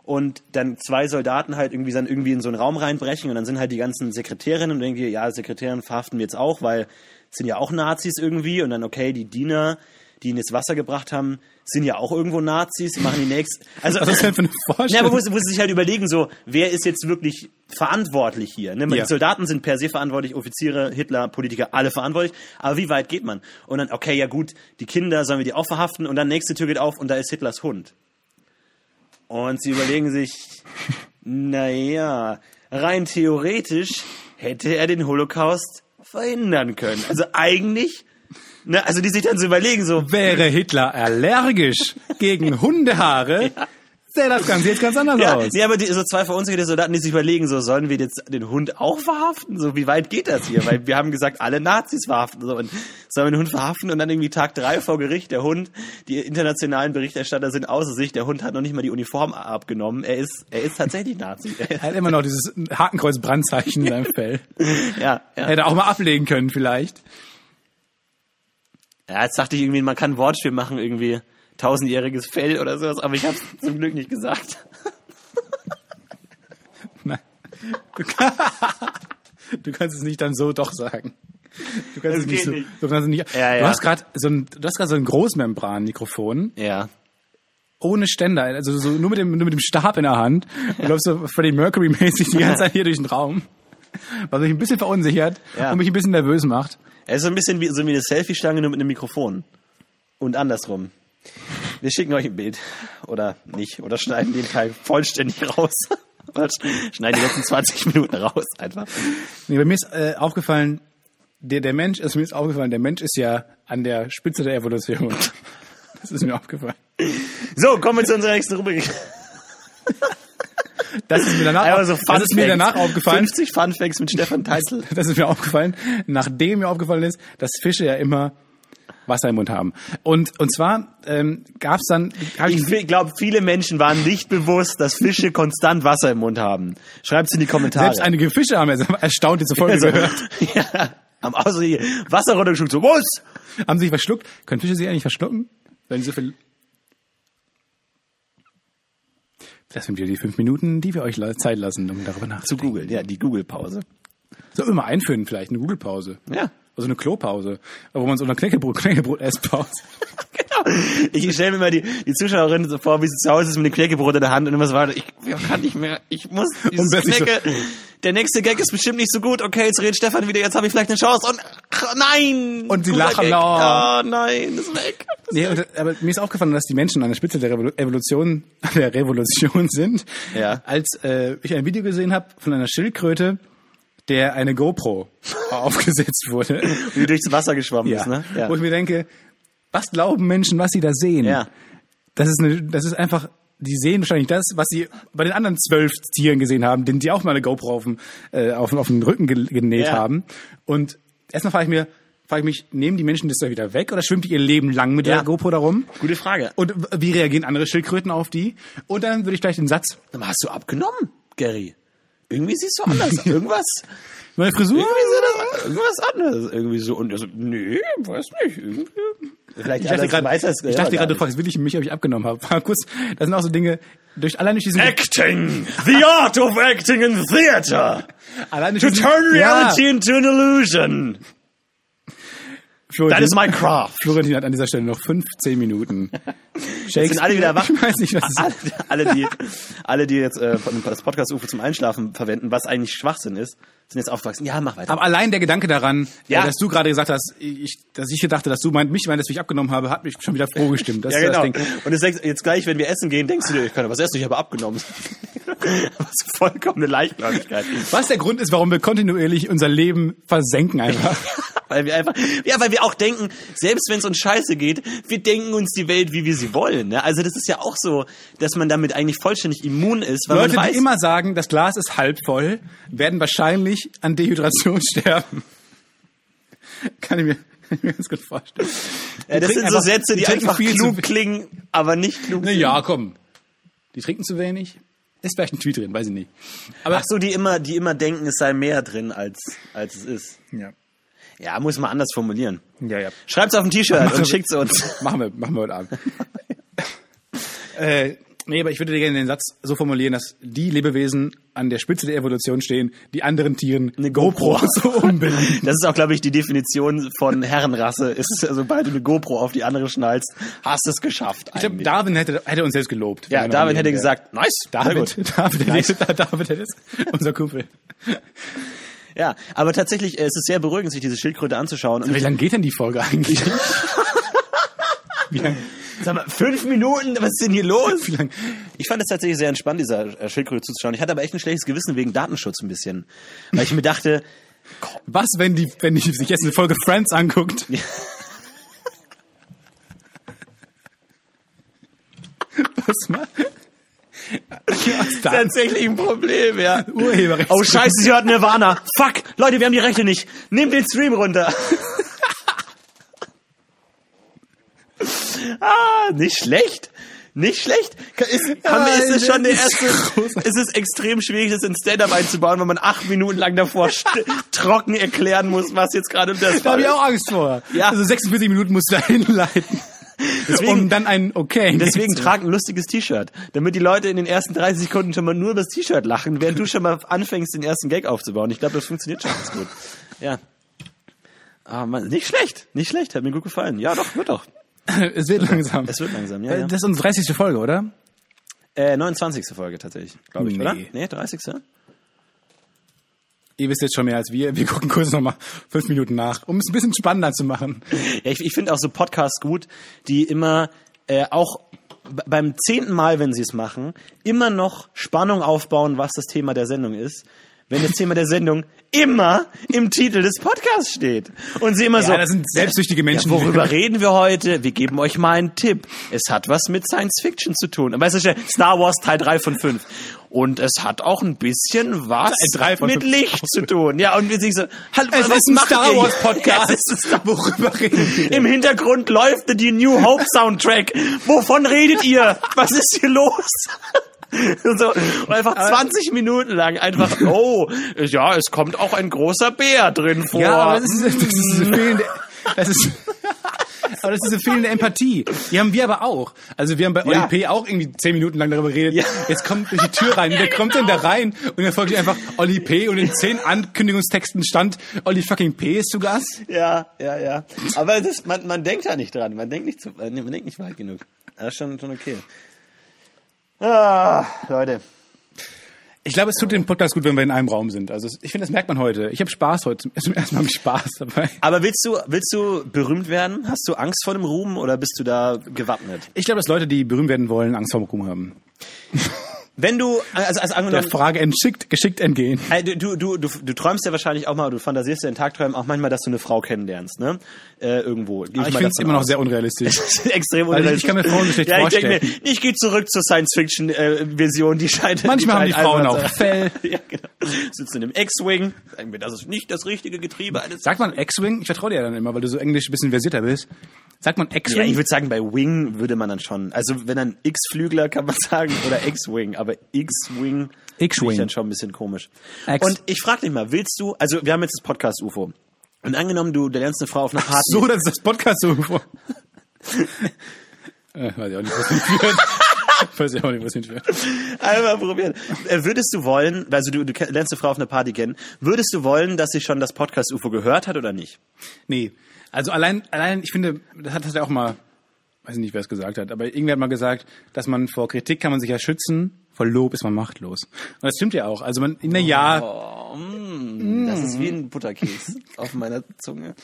und dann zwei Soldaten halt irgendwie dann irgendwie in so einen Raum reinbrechen und dann sind halt die ganzen Sekretärinnen und denken, die, ja, Sekretärin verhaften wir jetzt auch, weil es sind ja auch Nazis irgendwie und dann, okay, die Diener, die ihnen das Wasser gebracht haben, sind ja auch irgendwo Nazis, machen die nächsten. Also, Was ist denn für eine ja, Vorstellung? aber muss, muss sich halt überlegen, so, wer ist jetzt wirklich verantwortlich hier? Ne? Ja. Die Soldaten sind per se verantwortlich, Offiziere, Hitler, Politiker, alle verantwortlich. Aber wie weit geht man? Und dann, okay, ja gut, die Kinder sollen wir die auch verhaften und dann nächste Tür geht auf und da ist Hitlers Hund. Und sie überlegen sich, naja, rein theoretisch hätte er den Holocaust verhindern können. Also eigentlich, ne, also die sich dann so überlegen, so, Wäre Hitler allergisch gegen Hundehaare, sähe das Ganze jetzt ganz anders Ja, aus. nee, aber die, so zwei verunsicherte Soldaten, die sich überlegen, so sollen wir jetzt den Hund auch verhaften? So wie weit geht das hier? Weil wir haben gesagt, alle Nazis verhaften. So, und sollen wir den Hund verhaften und dann irgendwie Tag drei vor Gericht, der Hund, die internationalen Berichterstatter sind außer sich, der Hund hat noch nicht mal die Uniform abgenommen. Er ist, er ist tatsächlich Nazi. Er hat immer noch dieses Hakenkreuz-Brandzeichen in seinem Fell. ja, ja. Hätte auch mal ablegen können vielleicht. ja, jetzt dachte ich irgendwie, man kann ein Wortspiel machen, irgendwie tausendjähriges Fell oder sowas, aber ich habe es zum Glück nicht gesagt. Nein. Du, kann, du kannst es nicht dann so doch sagen. Du kannst Das es nicht so. nicht. Du, kannst es nicht, Ja, du ja. hast gerade so ein, du hast gerade so ein Großmembran-Mikrofon Ja. ohne Ständer, also so nur mit dem, nur mit dem Stab in der Hand. Du läufst so Freddie Mercury-mäßig die ganze Zeit hier durch den Raum. Was mich ein bisschen verunsichert Ja. und mich ein bisschen nervös macht. Er ist so ein bisschen wie, so wie eine Selfie-Stange, nur mit einem Mikrofon. Und andersrum. Wir schicken euch ein Bild. Oder nicht. Oder schneiden den Teil vollständig raus. Oder schneiden die letzten 20 Minuten raus einfach. Nee, bei mir ist äh, aufgefallen, der, der Mensch, also mir ist aufgefallen, der Mensch ist ja an der Spitze der Evolution. Das ist mir aufgefallen. So, kommen wir zu unserer nächsten Rubrik. Das ist mir danach, Einfach so das ist mir danach aufgefallen. 50 Fun Facts mit Stefan Teitzel. Das ist mir aufgefallen, nachdem mir aufgefallen ist, dass Fische ja immer Wasser im Mund haben. Und, und zwar ähm, gab es dann... Ich, Ich glaube, viele Menschen waren nicht bewusst, dass Fische konstant Wasser im Mund haben. Schreibt's in die Kommentare. selbst einige Fische haben erstaunt diese Folge also, gehört. ja, am Außer hier Wasser runtergeschluckt. So, was? Haben sich verschluckt. Können Fische sich eigentlich verschlucken? Wenn sie so viel... Das sind wieder die fünf Minuten, die wir euch Zeit lassen, um darüber Zu nachzudenken. googeln, ja, die Google-Pause. Wir mal einführen vielleicht, eine Google-Pause. Ja. Also eine Klopause. Wo man so eine Knäckebrot, Knäckebrot Esspause. Genau. Ich stelle mir immer die, die Zuschauerin so vor, wie sie zu Hause ist mit dem Knäckebrot in der Hand und immer so weiter. Ich, ich kann nicht mehr. Ich muss dieses Und plötzlich so- Knäcke. Der nächste Gag ist bestimmt nicht so gut. Okay, jetzt redet Stefan wieder. Jetzt habe ich vielleicht eine Chance. Und ach, nein. Und sie lachen, Gag. oh. Nein, ist weg. Nee, und, aber mir ist aufgefallen, dass die Menschen an der Spitze der Revolu Evolution, der Revolution sind, Ja. als äh, ich ein Video gesehen habe von einer Schildkröte, der eine GoPro aufgesetzt wurde. Wie durchs Wasser geschwommen ist, ne? Wo ich mir denke, was glauben Menschen, was sie da sehen? Ja. Das ist, eine, das ist einfach, die sehen wahrscheinlich das, was sie bei den anderen zwölf Tieren gesehen haben, denen die auch mal eine GoPro auf den, äh, auf, auf den Rücken ge- genäht Ja. haben. Und erstmal frage ich mir, frage ich mich, nehmen die Menschen das da wieder weg oder schwimmt die ihr Leben lang mit Ja. der GoPro darum? Gute Frage. Und wie reagieren andere Schildkröten auf die? Und dann würde ich gleich den Satz, Aber hast du abgenommen, Gary? Irgendwie siehst du anders. aus. Irgendwas, meine Frisur? irgendwie so das, irgendwas anderes. Irgendwie so. Und so, nee, weiß nicht. Irgendwie. Vielleicht Ich dachte gerade, ich dachte gerade, du fragst wirklich mich, ob ich abgenommen habe. Mal kurz, das sind auch so Dinge, durch, allein durch diesen, Acting! The art of acting in theater! allein durch To diesen, turn reality Ja, into an illusion! Florentin, That is my craft! Florentin hat an dieser Stelle noch 15 Minuten. Jetzt sind alle wieder wach. Ich weiß nicht, was es alle, alle, die, alle, die jetzt äh, das Podcast-UFO zum Einschlafen verwenden, was eigentlich Schwachsinn ist, sind jetzt aufgewachsen. Ja, mach weiter. Aber allein der Gedanke daran, Ja. ja. dass du gerade gesagt hast, ich, dass ich gedachte, dass du meint, mich meinst, dass ich abgenommen habe, hat mich schon wieder froh gestimmt. Ja, ist genau. Und jetzt, jetzt gleich, wenn wir essen gehen, denkst du dir, ich kann was essen, ich habe abgenommen. was vollkommene Leichtgläubigkeit. Was der Grund ist, warum wir kontinuierlich unser Leben versenken einfach. Weil wir einfach, ja, weil wir auch denken, selbst wenn es uns scheiße geht, wir denken uns die Welt, wie wir sie wollen. Ne? Also das ist ja auch so, dass man damit eigentlich vollständig immun ist, Leute, weiß, die immer sagen, das Glas ist halb voll, werden wahrscheinlich an Dehydration sterben. Kann ich mir, kann ich mir ganz gut vorstellen. ja, das sind so einfach- Sätze, die die, einfach klug klingen, aber nicht klug Na sind. ja, komm. Die trinken zu wenig. Ist vielleicht ein Tweet drin, weiß ich nicht. Aber Ach so, die immer, die immer denken, es sei mehr drin, als, als es ist. ja. Ja, muss man anders formulieren. Ja, ja. Schreibt's auf ein T-Shirt und schickt's uns. Machen wir, machen wir heute Abend. äh, nee, aber ich würde dir gerne den Satz so formulieren, dass die Lebewesen an der Spitze der Evolution stehen, die anderen Tieren Eine GoPro. so umbilden. Das ist auch, glaube ich, die Definition von Herrenrasse. Ist, also, sobald du eine GoPro auf die andere schnallst, hast du es geschafft. Ich glaube. Darwin hätte, hätte uns selbst gelobt. ja, noch hätte gesagt, nice. David, David, Nice. hätte, David hätte es, unser Kumpel. Ja, aber tatsächlich, äh, es ist sehr beruhigend, sich diese Schildkröte anzuschauen. Und Wie lange geht denn die Folge eigentlich? Wie lang, Sag mal, fünf Minuten, was ist denn hier los? Ich fand es tatsächlich sehr entspannt, dieser äh, Schildkröte zuzuschauen. Ich hatte aber echt ein schlechtes Gewissen wegen Datenschutz ein bisschen. Weil ich mir dachte, Was, wenn die, wenn die sich jetzt eine Folge Friends anguckt? Was mal? Was da? tatsächlich ein Problem, ja. Urheberrecht. Oh scheiße, sie hört Nirvana. Fuck, Leute, wir haben die Rechte nicht. Nehmt den Stream runter. ah, nicht schlecht. Nicht schlecht. Ist, haben ist es schon der ist erste. großartig. Es ist extrem schwierig, das in Stand-up einzubauen, wenn man acht Minuten lang davor trocken erklären muss, was jetzt gerade das Da habe ich ist. auch Angst vor. Ja. Also 46 Minuten musst du da hinleiten. Deswegen- um dann ein Okay. Deswegen trag ein lustiges T-Shirt, damit die Leute in den ersten 30 Sekunden schon mal nur über das T-Shirt lachen, während du schon mal anfängst, den ersten Gag aufzubauen. Ich glaube, das funktioniert schon ganz gut. Ja. Ah, Mann, nicht schlecht, nicht schlecht, hat mir gut gefallen. Ja, doch, wird doch. Es wird langsam. Es wird langsam, ja. Äh, ja. Das ist unsere 30. Folge, oder? Äh, 29. Folge tatsächlich, glaube ich, Nee. oder? Nee, 30. Ihr wisst jetzt schon mehr als wir. Wir gucken kurz nochmal fünf Minuten nach, um es ein bisschen spannender zu machen. Ja, ich, ich finde auch so Podcasts gut, die immer äh, auch beim zehnten Mal, wenn sie es machen, immer noch Spannung aufbauen, was das Thema der Sendung ist. Wenn das Thema der Sendung immer im Titel des Podcasts steht. Und sie immer so. das sind selbstsüchtige Menschen. Ja, worüber reden wir heute? Wir geben euch mal einen Tipp. Es hat was mit Science Fiction zu tun. Und weißt du, Star Wars Teil 3 von 5. Und es hat auch ein bisschen was mit. Licht zu tun. Ja, und wir sind so, hallo, Es was ist ein Star Wars? Podcast. Ja, es ist Star Worüber reden wir? im Hintergrund läuft die New Hope Soundtrack. Wovon redet ihr? Was ist hier los? So, und einfach 20 Minuten lang einfach, oh, ja, es kommt auch ein großer Bär drin vor. Ja, aber das ist, das ist diese fehlende, das ist, aber das ist diese fehlende Empathie. Die haben wir aber auch. Also wir haben bei Ja. Oli P. auch irgendwie zehn Minuten lang darüber geredet. Ja. Jetzt kommt durch die Tür rein, der kommt dann da rein und dann folgt einfach Oli P. und in zehn Ankündigungstexten stand Oli fucking P. ist zu Gast. Ja, ja, ja. Aber das, man, man denkt da nicht dran. Man denkt nicht, zu, äh, man denkt nicht weit genug. Das ist schon, schon okay. Ah, Leute. Ich glaube, es tut dem Podcast gut, wenn wir in einem Raum sind. Also ich finde, das merkt man heute. Ich habe Spaß heute. Zum ersten Mal habe ich Spaß dabei. Aber willst du, willst du berühmt werden? Hast du Angst vor dem Ruhm oder bist du da gewappnet? Ich glaube, dass Leute, die berühmt werden wollen, Angst vor dem Ruhm haben. Wenn du, also, also Der angenommen, Frage entschickt, geschickt entgehen. Ey, du, du, du, du, träumst ja wahrscheinlich auch mal, du fantasierst ja in Tagträumen auch manchmal, dass du eine Frau kennenlernst, ne? Äh, irgendwo. Geh ich mal finde es immer noch aus. sehr unrealistisch. extrem ich- unrealistisch. ich kann mir Frauen schlecht ja, ich vorstellen. mir, ich gehe zurück zur Science-Fiction-Version, die scheint Manchmal die haben die scheint Frauen auch Fell. ja, genau. Sitzen im X-Wing, sagen wir, das ist nicht das richtige Getriebe eines... Sagt man X-Wing? Ich vertraue dir ja dann immer, weil du so englisch ein bisschen versierter bist. Sagt man ja, X-Wing? ich würde sagen, bei Wing würde man dann schon, also wenn dann X-Flügler kann man sagen, oder X-Wing, aber X-Wing ich dann schon ein bisschen komisch. X- Und ich frage dich mal, willst du, also wir haben jetzt das Podcast-UFO, und angenommen, du, du lernst eine Frau auf einer Party. so, das ist das Podcast so vor. äh, weiß ich auch nicht, was hinführt. weiß ich auch nicht, was hinführt. Einmal probieren. Äh, Würdest du wollen, also du, du lernst eine Frau auf einer Party kennen, würdest du wollen, dass sie schon das Podcast UFO gehört hat oder nicht? Nee. Also allein, allein, ich finde, das hat das ja auch mal, weiß nicht, wer es gesagt hat, aber irgendwer hat mal gesagt, dass man vor Kritik kann man sich ja schützen, vor Lob ist man machtlos. Und das stimmt ja auch. Also man, in der Jahr, Das ist wie ein Butterkeks auf meiner Zunge.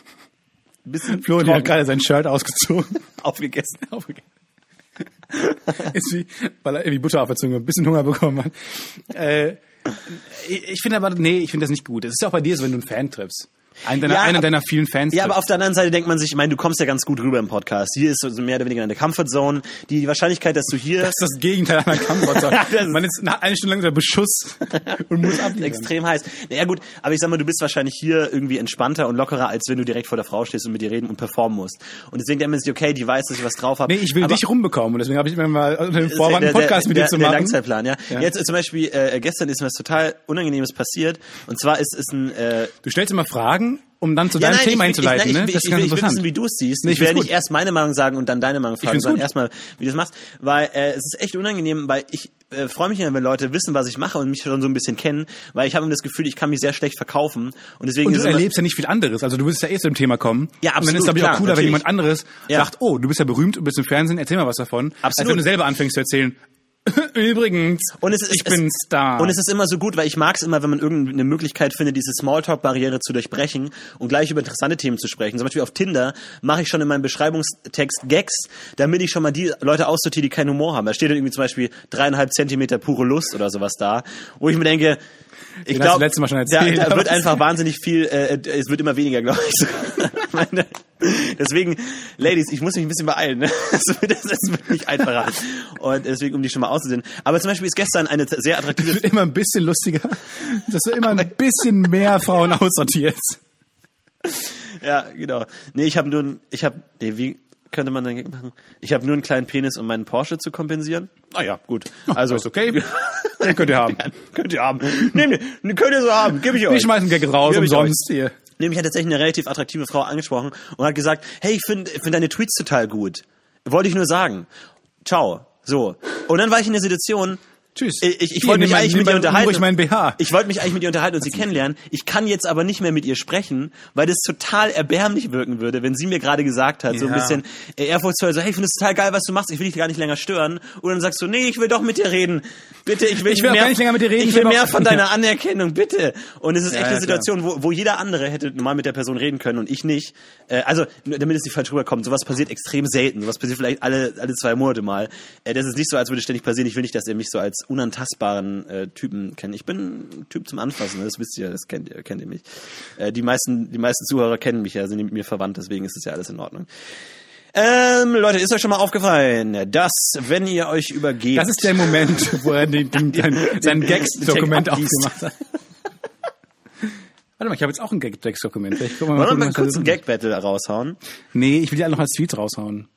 Bisschen Florian hat trocken, gerade sein Shirt ausgezogen. aufgegessen. Aufgegessen. Ist wie, weil er irgendwie Butter auf der Zunge ein bisschen Hunger bekommen hat. Äh, ich, ich finde aber, nee, ich finde das nicht gut. Es ist ja auch bei dir so, wenn du einen Fan triffst. Einen deiner, Ja, einen aber- deiner vielen Fans Ja, aber auf der anderen Seite denkt man sich, ich meine, du kommst ja ganz gut rüber im Podcast. Hier ist so mehr oder weniger eine Comfortzone. Die Wahrscheinlichkeit, dass du hier Das ist das Gegenteil einer. Ja, ist- man ist nach eine Stunde lang unter Beschuss und muss abliefern. extrem heiß. Naja gut, aber ich sag mal, du bist wahrscheinlich hier irgendwie entspannter und lockerer, als wenn du direkt vor der Frau stehst und mit ihr reden und performen musst. Und deswegen denkt man sich, okay, die weiß, dass ich was drauf habe. Nee, ich will aber dich rumbekommen und deswegen habe ich immer mal unter dem Vorwand, einen der- Podcast der, mit dir der, zu Der machen. Langzeitplan, ja. Ja. Jetzt zum Beispiel, äh, gestern ist mir was total Unangenehmes passiert. Und zwar ist es ein... Äh, Du stellst immer Fragen, um dann zu ja, deinem nein, Thema ich, ich, ich, ne? Ich, ich, ich will wissen, wie du es siehst. Nee, ich ich werde nicht erst meine Meinung sagen und dann deine Meinung fragen, sondern gut. erstmal, wie du es machst. Weil äh, es ist echt unangenehm, weil ich äh, freue mich immer, wenn Leute wissen, was ich mache und mich schon so ein bisschen kennen, weil ich habe das Gefühl, ich kann mich sehr schlecht verkaufen. Und deswegen Und du es erlebst ja nicht viel anderes. Also du willst ja eh zu dem Thema kommen. Ja, Und dann absolut, ist glaube ich auch cooler, wenn natürlich. jemand anderes Ja. sagt, oh, du bist ja berühmt, du bist im Fernsehen, erzähl mal was davon. Als Absolut. wenn du selber anfängst zu erzählen, übrigens, Und es ist, ich bin es, Star. Und es ist immer so gut, weil ich mag es immer, wenn man irgendeine Möglichkeit findet, diese Smalltalk-Barriere zu durchbrechen und gleich über interessante Themen zu sprechen. Zum Beispiel auf Tinder mache ich schon in meinem Beschreibungstext Gags, damit ich schon mal die Leute aussortiere, die keinen Humor haben. Da steht dann irgendwie zum Beispiel dreieinhalb Zentimeter pure Lust oder sowas da, wo ich mir denke, ich glaube, letztes Mal schon da, da wird einfach wahnsinnig viel, äh, es wird immer weniger, glaube ich. Deswegen, Ladies, ich muss mich ein bisschen beeilen. Ne? Das, wird, das wird nicht einfacher. Und deswegen, um die schon mal auszusehen. Aber zum Beispiel ist gestern eine sehr attraktive wird immer ein bisschen lustiger, dass du immer ein bisschen mehr Frauen aussortierst. Ja, genau. Nee, ich habe nur ich habe, nee, wie könnte man dann machen? Ich habe nur einen kleinen Penis, um meinen Porsche zu kompensieren. Ah ja, gut. Also ist okay. Den könnt ihr haben. könnt ihr haben. Nehmt ihr, könnt ihr so haben. Gib ich euch. Wir schmeißen Gag raus, umsonst hier. Nämlich hat tatsächlich eine relativ attraktive Frau angesprochen und hat gesagt, hey, ich finde find deine Tweets total gut. Wollte ich nur sagen. Ciao. So. Und dann war ich in der Situation, Tschüss. ich, ich, ich wollte mich mein- eigentlich mit ihr mein- unterhalten. ruhig meinen BH. Ich wollte mich eigentlich mit ihr unterhalten und sie kennenlernen. Ich kann jetzt aber nicht mehr mit ihr sprechen, weil das total erbärmlich wirken würde, wenn sie mir gerade gesagt hat, so ein Ja. bisschen äh, ehrfurchtsvoll, so, hey, ich finde es total geil, was du machst, ich will dich gar nicht länger stören. Und dann sagst du, nee, ich will doch mit dir reden. Bitte, ich will, Ich will mehr, gar nicht länger mit dir reden, Ich ich will mehr von deiner Anerkennung, bitte. Und es ist echt Ja, eine ja, Situation, wo, wo jeder andere hätte mal mit der Person reden können und ich nicht. Äh, also, damit es nicht falsch rüberkommt, sowas passiert extrem selten. Sowas passiert vielleicht alle, alle zwei Monate mal. Äh, das ist nicht so, als würde es ständig passieren. Ich will nicht, dass ihr mich so als unantastbaren äh, Typen kennt. Ich bin ein Typ zum Anfassen, ne? das wisst ihr, das kennt ihr, kennt ihr mich. Äh, die meisten, die meisten Zuhörer kennen mich ja, sind mit mir verwandt, deswegen ist es ja alles in Ordnung. Ähm, Leute, ist euch schon mal aufgefallen, dass, wenn ihr euch übergebt... Das ist der Moment, wo er den, den, den, sein Gags-Dokument aufgemacht hat. Warte mal, ich habe jetzt auch ein wir Wollen wir mal kurz ein. Gag-Battle raushauen? Nee, ich will die alle noch als Tweets raushauen.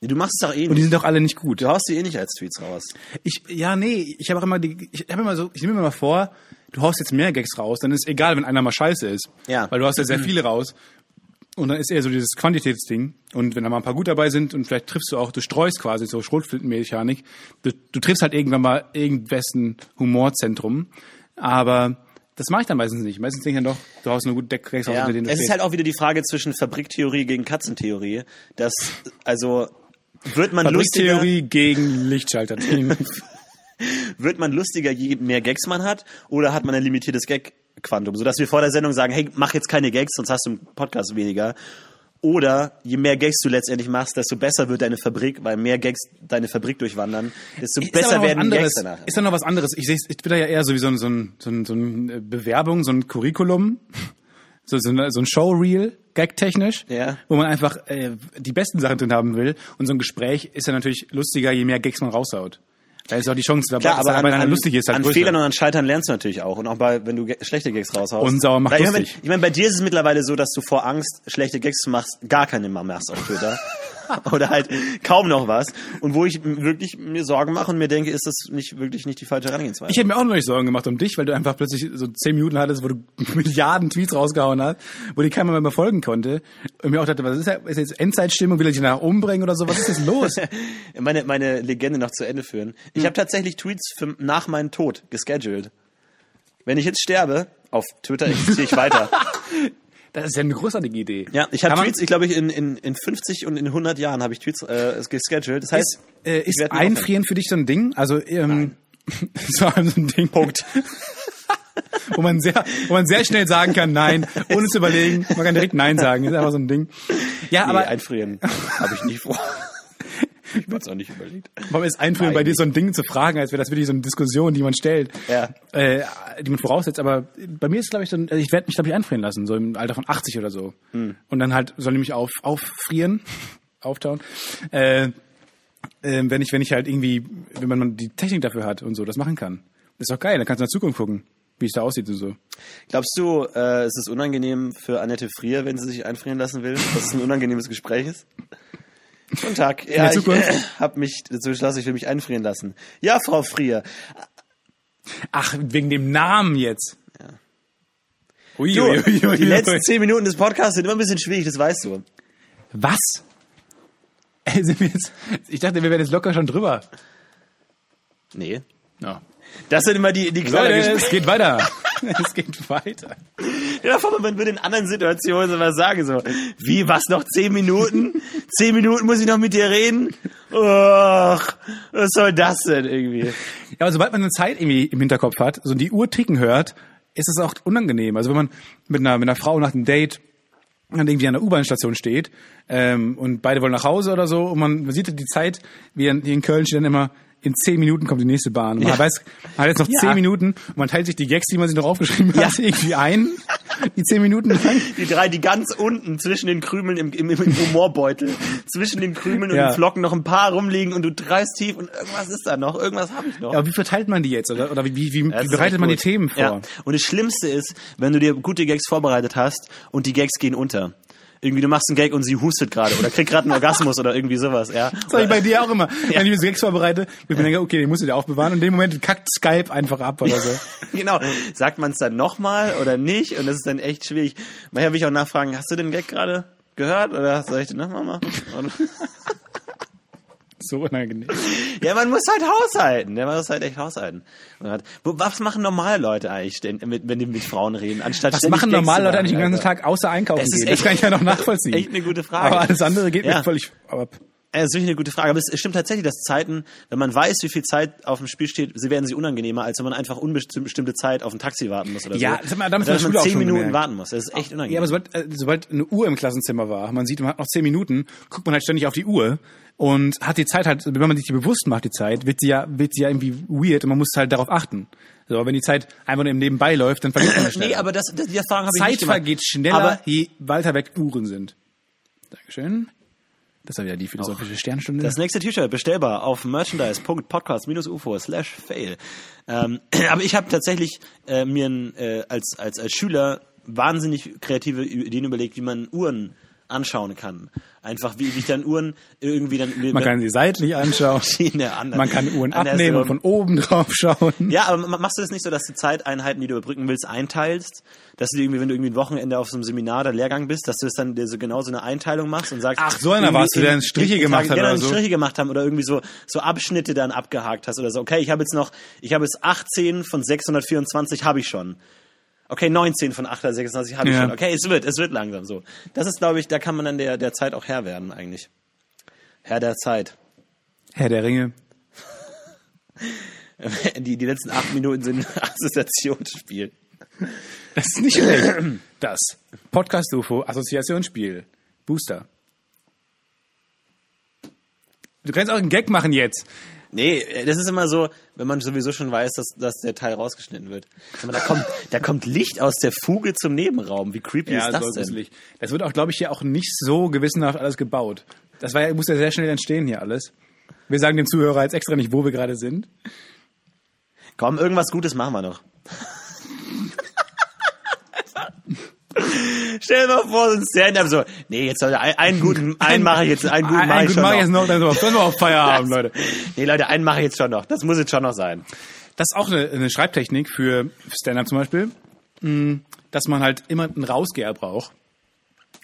Du machst es doch eh Und die nicht. sind doch alle nicht gut. Du haust sie eh nicht als Tweets raus. Ich, ja, nee, ich habe auch immer die, ich habe immer so, ich nehme mir mal vor, du haust jetzt mehr Gags raus, dann ist egal, wenn einer mal scheiße ist. Ja. Weil du hast ja sehr viele raus. Und dann ist eher so dieses Quantitätsding. Und wenn da mal ein paar gut dabei sind und vielleicht triffst du auch, du streust quasi so Schrotflintenmechanik, du, du triffst halt irgendwann mal irgendwessen Humorzentrum. Aber das mache ich dann meistens nicht. Meistens denke ich dann doch, du haust eine gute Gags raus, Ja, unter denen du es ist halt auch wieder die Frage zwischen Fabriktheorie gegen Katzentheorie. Das, also, wird man lustiger, Fabriktheorie gegen Lichtschaltertheorie. wird man lustiger, je mehr Gags man hat, oder hat man ein limitiertes Gag-Quantum, sodass wir vor der Sendung sagen, hey, mach jetzt keine Gags, sonst hast du im Podcast weniger. Oder je mehr Gags du letztendlich machst, desto besser wird deine Fabrik, weil mehr Gags deine Fabrik durchwandern, desto Ist besser werden anderes. Gags danach. Ist da noch was anderes? Ich ich bin da ja eher so wie so ein, so ein, so ein, so ein Bewerbung, so ein Curriculum, so, so, ein, so ein Showreel, gagtechnisch, Ja. wo man einfach äh, die besten Sachen drin haben will. Und so ein Gespräch ist ja natürlich lustiger, je mehr Gags man raushaut. Da ist auch die Chance, Klar, aber an, an, lustig ist, halt an größer. Fehlern und an Scheitern lernst du natürlich auch. Und auch bei, wenn du schlechte Gags raushaust. Und sauer macht Weil ich meine, ich meine, bei dir ist es mittlerweile so, dass du vor Angst, schlechte Gags zu machst, gar keine mehr machst auf Twitter. Oder halt kaum noch was. Und wo ich wirklich mir Sorgen mache und mir denke, ist das nicht wirklich nicht die falsche Herangehensweise. Ich hätte mir auch noch nicht Sorgen gemacht um dich, weil du einfach plötzlich so zehn Minuten hattest, wo du Milliarden Tweets rausgehauen hast, wo die keiner mehr folgen konnte. Und mir auch dachte, was ist, das? ist jetzt Endzeitstimmung, will er dich nachher umbringen oder so? Was ist jetzt los? meine, meine Legende noch zu Ende führen. Ich habe tatsächlich Tweets für, nach meinem Tod gescheduled. Wenn ich jetzt sterbe, auf Twitter existiere ich weiter. Das ist ja eine großartige Idee. Ja, ich habe Tweets, ich glaube, ich in, in, in 50 und in 100 Jahren habe ich Tweets äh, gescheduled. Das heißt, Ist, äh, ist Einfrieren für dich so ein Ding? Also, ähm, so ein Ding. Punkt. wo man sehr, wo man sehr schnell sagen kann, nein, ohne zu überlegen. Man kann direkt nein sagen. Ist einfach so ein Ding. Ja, Nee, aber einfrieren habe ich nicht vor. ich habe es auch nicht überlegt. warum ist Einfrieren bei dir so ein Ding zu fragen, als wäre das wirklich so eine Diskussion, die man stellt, Ja. äh, die man voraussetzt. Aber bei mir ist glaube ich so, ein, also ich werde mich glaube ich einfrieren lassen, so im Alter von 80 oder so. Hm. Und dann halt soll ich mich auf, auffrieren, auftauen. Äh, äh, wenn ich, wenn ich halt irgendwie, wenn man die Technik dafür hat und so, das machen kann. ist doch geil, dann kannst du in der Zukunft gucken, wie es da aussieht und so. Glaubst du, äh, es ist unangenehm für Annette Frier, wenn sie sich einfrieren lassen will, dass es ein unangenehmes Gespräch ist? Guten Tag. Ja, ich äh, habe mich dazu entschlossen, ich will mich einfrieren lassen. Ja, Frau Frier. Ach, wegen dem Namen jetzt. Ui, Du, ui, ui, ui, die letzten zehn Minuten des Podcasts sind immer ein bisschen schwierig, das weißt du. Was? Ey, sind wir jetzt, ich dachte, wir wären jetzt locker schon drüber. Nee. Ja. Das sind immer die, die Leute, es geht weiter. es geht weiter. Ja, vor man würde in anderen Situationen sowas sagen, so, wie, was, noch zehn Minuten? zehn Minuten muss ich noch mit dir reden? Och, was soll das denn irgendwie? Ja, aber sobald man eine Zeit irgendwie im Hinterkopf hat, so die Uhr ticken hört, ist es auch unangenehm. Also wenn man mit einer, mit einer Frau nach einem Date dann irgendwie an der U-Bahn-Station steht ähm, und beide wollen nach Hause oder so und man, sieht die Zeit, wie in, in Köln steht dann immer, in zehn Minuten kommt die nächste Bahn. Man Ja. weiß, man hat jetzt noch Ja. zehn Minuten und man teilt sich die Gags, die man sich noch aufgeschrieben hat, irgendwie ein, die zehn Minuten lang. Die drei, die ganz unten zwischen den Krümeln im, im, im Humorbeutel, zwischen den Krümeln und Ja. den Flocken noch ein paar rumliegen und du dreist tief und irgendwas ist da noch, irgendwas habe ich noch. Ja, aber wie verteilt man die jetzt? Oder, oder wie, wie, wie, wie bereitet man die. Themen vor? Ja. Und das Schlimmste ist, wenn du dir gute Gags vorbereitet hast und die Gags gehen unter. Irgendwie du machst einen Gag und sie hustet gerade oder kriegt gerade einen Orgasmus oder irgendwie sowas, ja. Das habe ich bei dir auch immer. Wenn ich mir so Gags vorbereite, ich mir denke, okay, den musst du dir aufbewahren. Und in dem Moment kackt Skype einfach ab oder so. Genau. Sagt man es dann nochmal oder nicht? Und das ist dann echt schwierig. Manchmal will ich auch nachfragen, hast du den Gag gerade gehört oder soll ich den nochmal machen? So unangenehm. ja, man muss halt haushalten. Ja, man muss halt echt haushalten. Hat- Was machen normale Leute eigentlich, denn, mit, wenn die mit Frauen reden, anstatt Was machen normale Leute eigentlich den ganzen? Tag außer einkaufen ist gehen? echt- das kann ich ja noch nachvollziehen. Echt eine gute Frage. Aber alles andere geht Ja. mir völlig ab. Ja, Das ist wirklich eine gute Frage. Aber es stimmt tatsächlich, dass Zeiten, wenn man weiß, wie viel Zeit auf dem Spiel steht, sie werden sie unangenehmer, als wenn man einfach unbestimmte Zeit auf ein Taxi warten muss oder Ja, so. das hat man damals Oder in der Schule zehn Minuten gemerkt. warten muss. Das ist echt unangenehm. Ja, aber sobald, äh, sobald eine Uhr im Klassenzimmer war, man sieht, man hat noch zehn Minuten, guckt man halt ständig auf die Uhr und hat die Zeit halt, wenn man sich die bewusst macht, die Zeit, wird sie ja, wird sie ja irgendwie weird und man muss halt darauf achten. So, aber wenn die Zeit einfach nur im Nebenbei läuft, dann vergisst man das schnell. nee, aber das, das, die Erfahrung habe ich Zeit nicht gemacht. vergeht schneller, Aber je weiter weg Uhren sind. Dankeschön. Das war wieder die philosophische Sternstunde. Das nächste T-Shirt bestellbar auf merchandise.podcast-ufo slash fail. Ähm, aber ich habe tatsächlich äh, mir äh, als, als, als Schüler wahnsinnig kreative Ideen überlegt, wie man Uhren anschauen kann. Einfach wie, ich dann Uhren irgendwie dann... man kann sie seitlich anschauen. Man kann Uhren abnehmen und von oben drauf schauen. Ja, aber ma- machst du das nicht so, dass du Zeiteinheiten, die du überbrücken willst, einteilst? Dass du dir irgendwie, wenn du irgendwie ein Wochenende auf so einem Seminar oder Lehrgang bist, dass du das dann dir so genau so eine Einteilung machst und sagst. Ach, so einer warst du, der dann Striche gemacht hat oder so? Striche gemacht haben oder irgendwie so, so Abschnitte dann abgehakt hast oder so. Okay, ich habe jetzt noch, ich habe jetzt 18 von 624 habe ich schon. Okay, 19 von 826 habe ich Ja. schon. Okay, es wird, es wird langsam so. Das ist, glaube ich, da kann man dann der, der Zeit auch Herr werden eigentlich. Herr der Zeit. Herr der Ringe. Die, die letzten acht Minuten sind Assoziationsspiel. Das ist nicht schlecht. Das Podcast UFO Assoziationsspiel. Booster. Du kannst auch einen Gag machen jetzt. Nee, das ist immer so, wenn man sowieso schon weiß, dass, dass der Teil rausgeschnitten wird. Mal, Da kommt, da kommt Licht aus der Fuge zum Nebenraum. Wie creepy ist das so denn? gruselig. Das wird auch, glaube ich, hier auch nicht so gewissenhaft alles gebaut. Das war ja, muss ja sehr schnell entstehen hier alles. Wir sagen dem Zuhörer jetzt extra nicht, wo wir gerade sind. Komm, irgendwas Gutes machen wir noch. Stell dir mal vor, so ein Stand-up so, nee, jetzt soll einen, einen guten, einen mache ich jetzt, einen guten Ein, mache ein ich schon mach ich jetzt noch, dann sind wir- dann sind wir auf Feierabend, Leute. Nee, Leute, einen mache ich jetzt schon noch. Das muss jetzt schon noch sein. Das ist auch eine, eine Schreibtechnik für Stand-up zum Beispiel, mh, dass man halt immer einen Rausgeher braucht.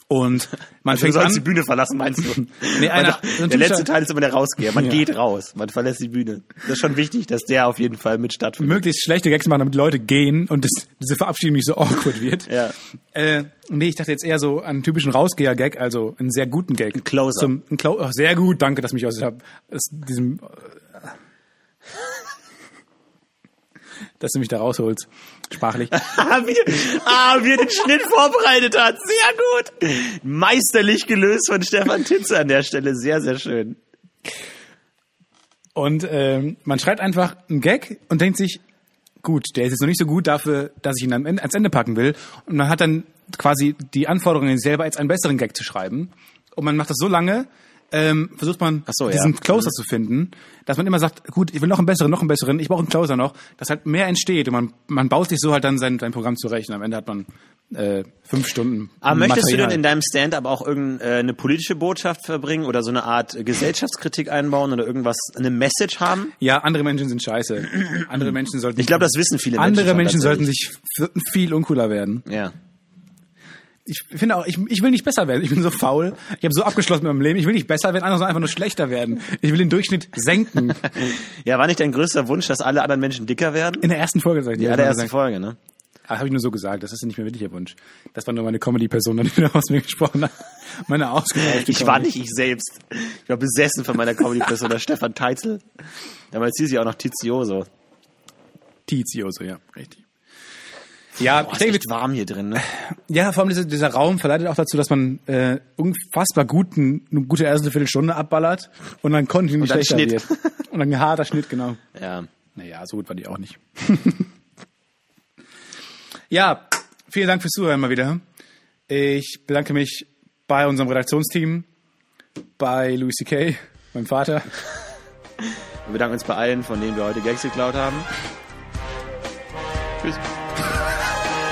Und man Also du fängt sollst die an, Bühne verlassen, meinst du? Nee, einer- Man, der letzte Teil ist immer der Rausgeher. Man Ja. geht raus, man verlässt die Bühne. Das ist schon wichtig, dass der auf jeden Fall mit stattfindet. möglichst schlechte Gags machen, damit Leute gehen und das, diese Verabschiedung nicht so awkward wird. Ja. Äh, nee, ich dachte jetzt eher so an einen typischen Rausgeher-Gag, also einen sehr guten Gag. Ein Closer. Zum, ein Clo oh, sehr gut, danke, dass mich aus aus diesem, äh, dass du mich da rausholst, sprachlich. Ah, wie, ah, wie er den Schnitt vorbereitet hat. Sehr gut. Meisterlich gelöst von Stefan Titze an der Stelle. Sehr, sehr schön. Und ähm, man schreibt einfach einen Gag und denkt sich, gut, der ist jetzt noch nicht so gut dafür, dass ich ihn am Ende, ans Ende packen will. Und man hat dann quasi die Anforderungen selber jetzt einen besseren Gag zu schreiben. Und man macht das so lange, ähm, versucht man so, ja. diesen Closer zu finden, dass man immer sagt, gut, ich will noch einen besseren, noch einen besseren, ich brauche einen Closer noch, dass halt mehr entsteht und man, man baut sich so halt dann sein, sein Programm zurecht und am Ende hat man äh, fünf Stunden Aber möchtest du Material. denn in deinem Stand-up auch irgendeine politische Botschaft verbringen oder so eine Art Gesellschaftskritik einbauen oder irgendwas, eine Message haben? Ja, andere Menschen sind scheiße. Andere Menschen sollten Ich glaube, das wissen viele Menschen. andere Menschen sollten sich viel uncooler werden. Ja. Ich finde auch, ich, ich will nicht besser werden. Ich bin so faul. Ich habe so abgeschlossen mit meinem Leben. Ich will nicht besser werden, andere sollen einfach nur schlechter werden. Ich will den Durchschnitt senken. Ja, war nicht dein größter Wunsch, dass alle anderen Menschen dicker werden? In der ersten Folge sag ich dir. Ja, der erste Folge, ne? Ah, habe ich nur so gesagt. Das ist nicht mehr wirklicher Wunsch. Das war nur meine Comedy-Person, die wieder aus mir gesprochen hat. Meine ausgereifte Ich war Comedy. nicht ich selbst. Ich war besessen von meiner Comedy-Person, der Stefan Teitzel. Damals hieß sie auch noch Tizioso. Tizio, so ja, richtig. Ja, Boah, ich ist denke, echt warm hier drin, ne? Ja, vor allem dieser, dieser Raum verleitet auch dazu, dass man äh, unfassbar guten, eine gute erste Viertelstunde abballert und dann kontinuierlich Und dann schlechter Schnitt. wird. Und dann ein harter Schnitt, genau. Ja. Naja, so gut war die auch nicht. ja, vielen Dank fürs Zuhören mal wieder. Ich bedanke mich bei unserem Redaktionsteam, bei Louis C.K., meinem Vater. Wir bedanken uns bei allen, von denen wir heute Gags geklaut haben. Tschüss.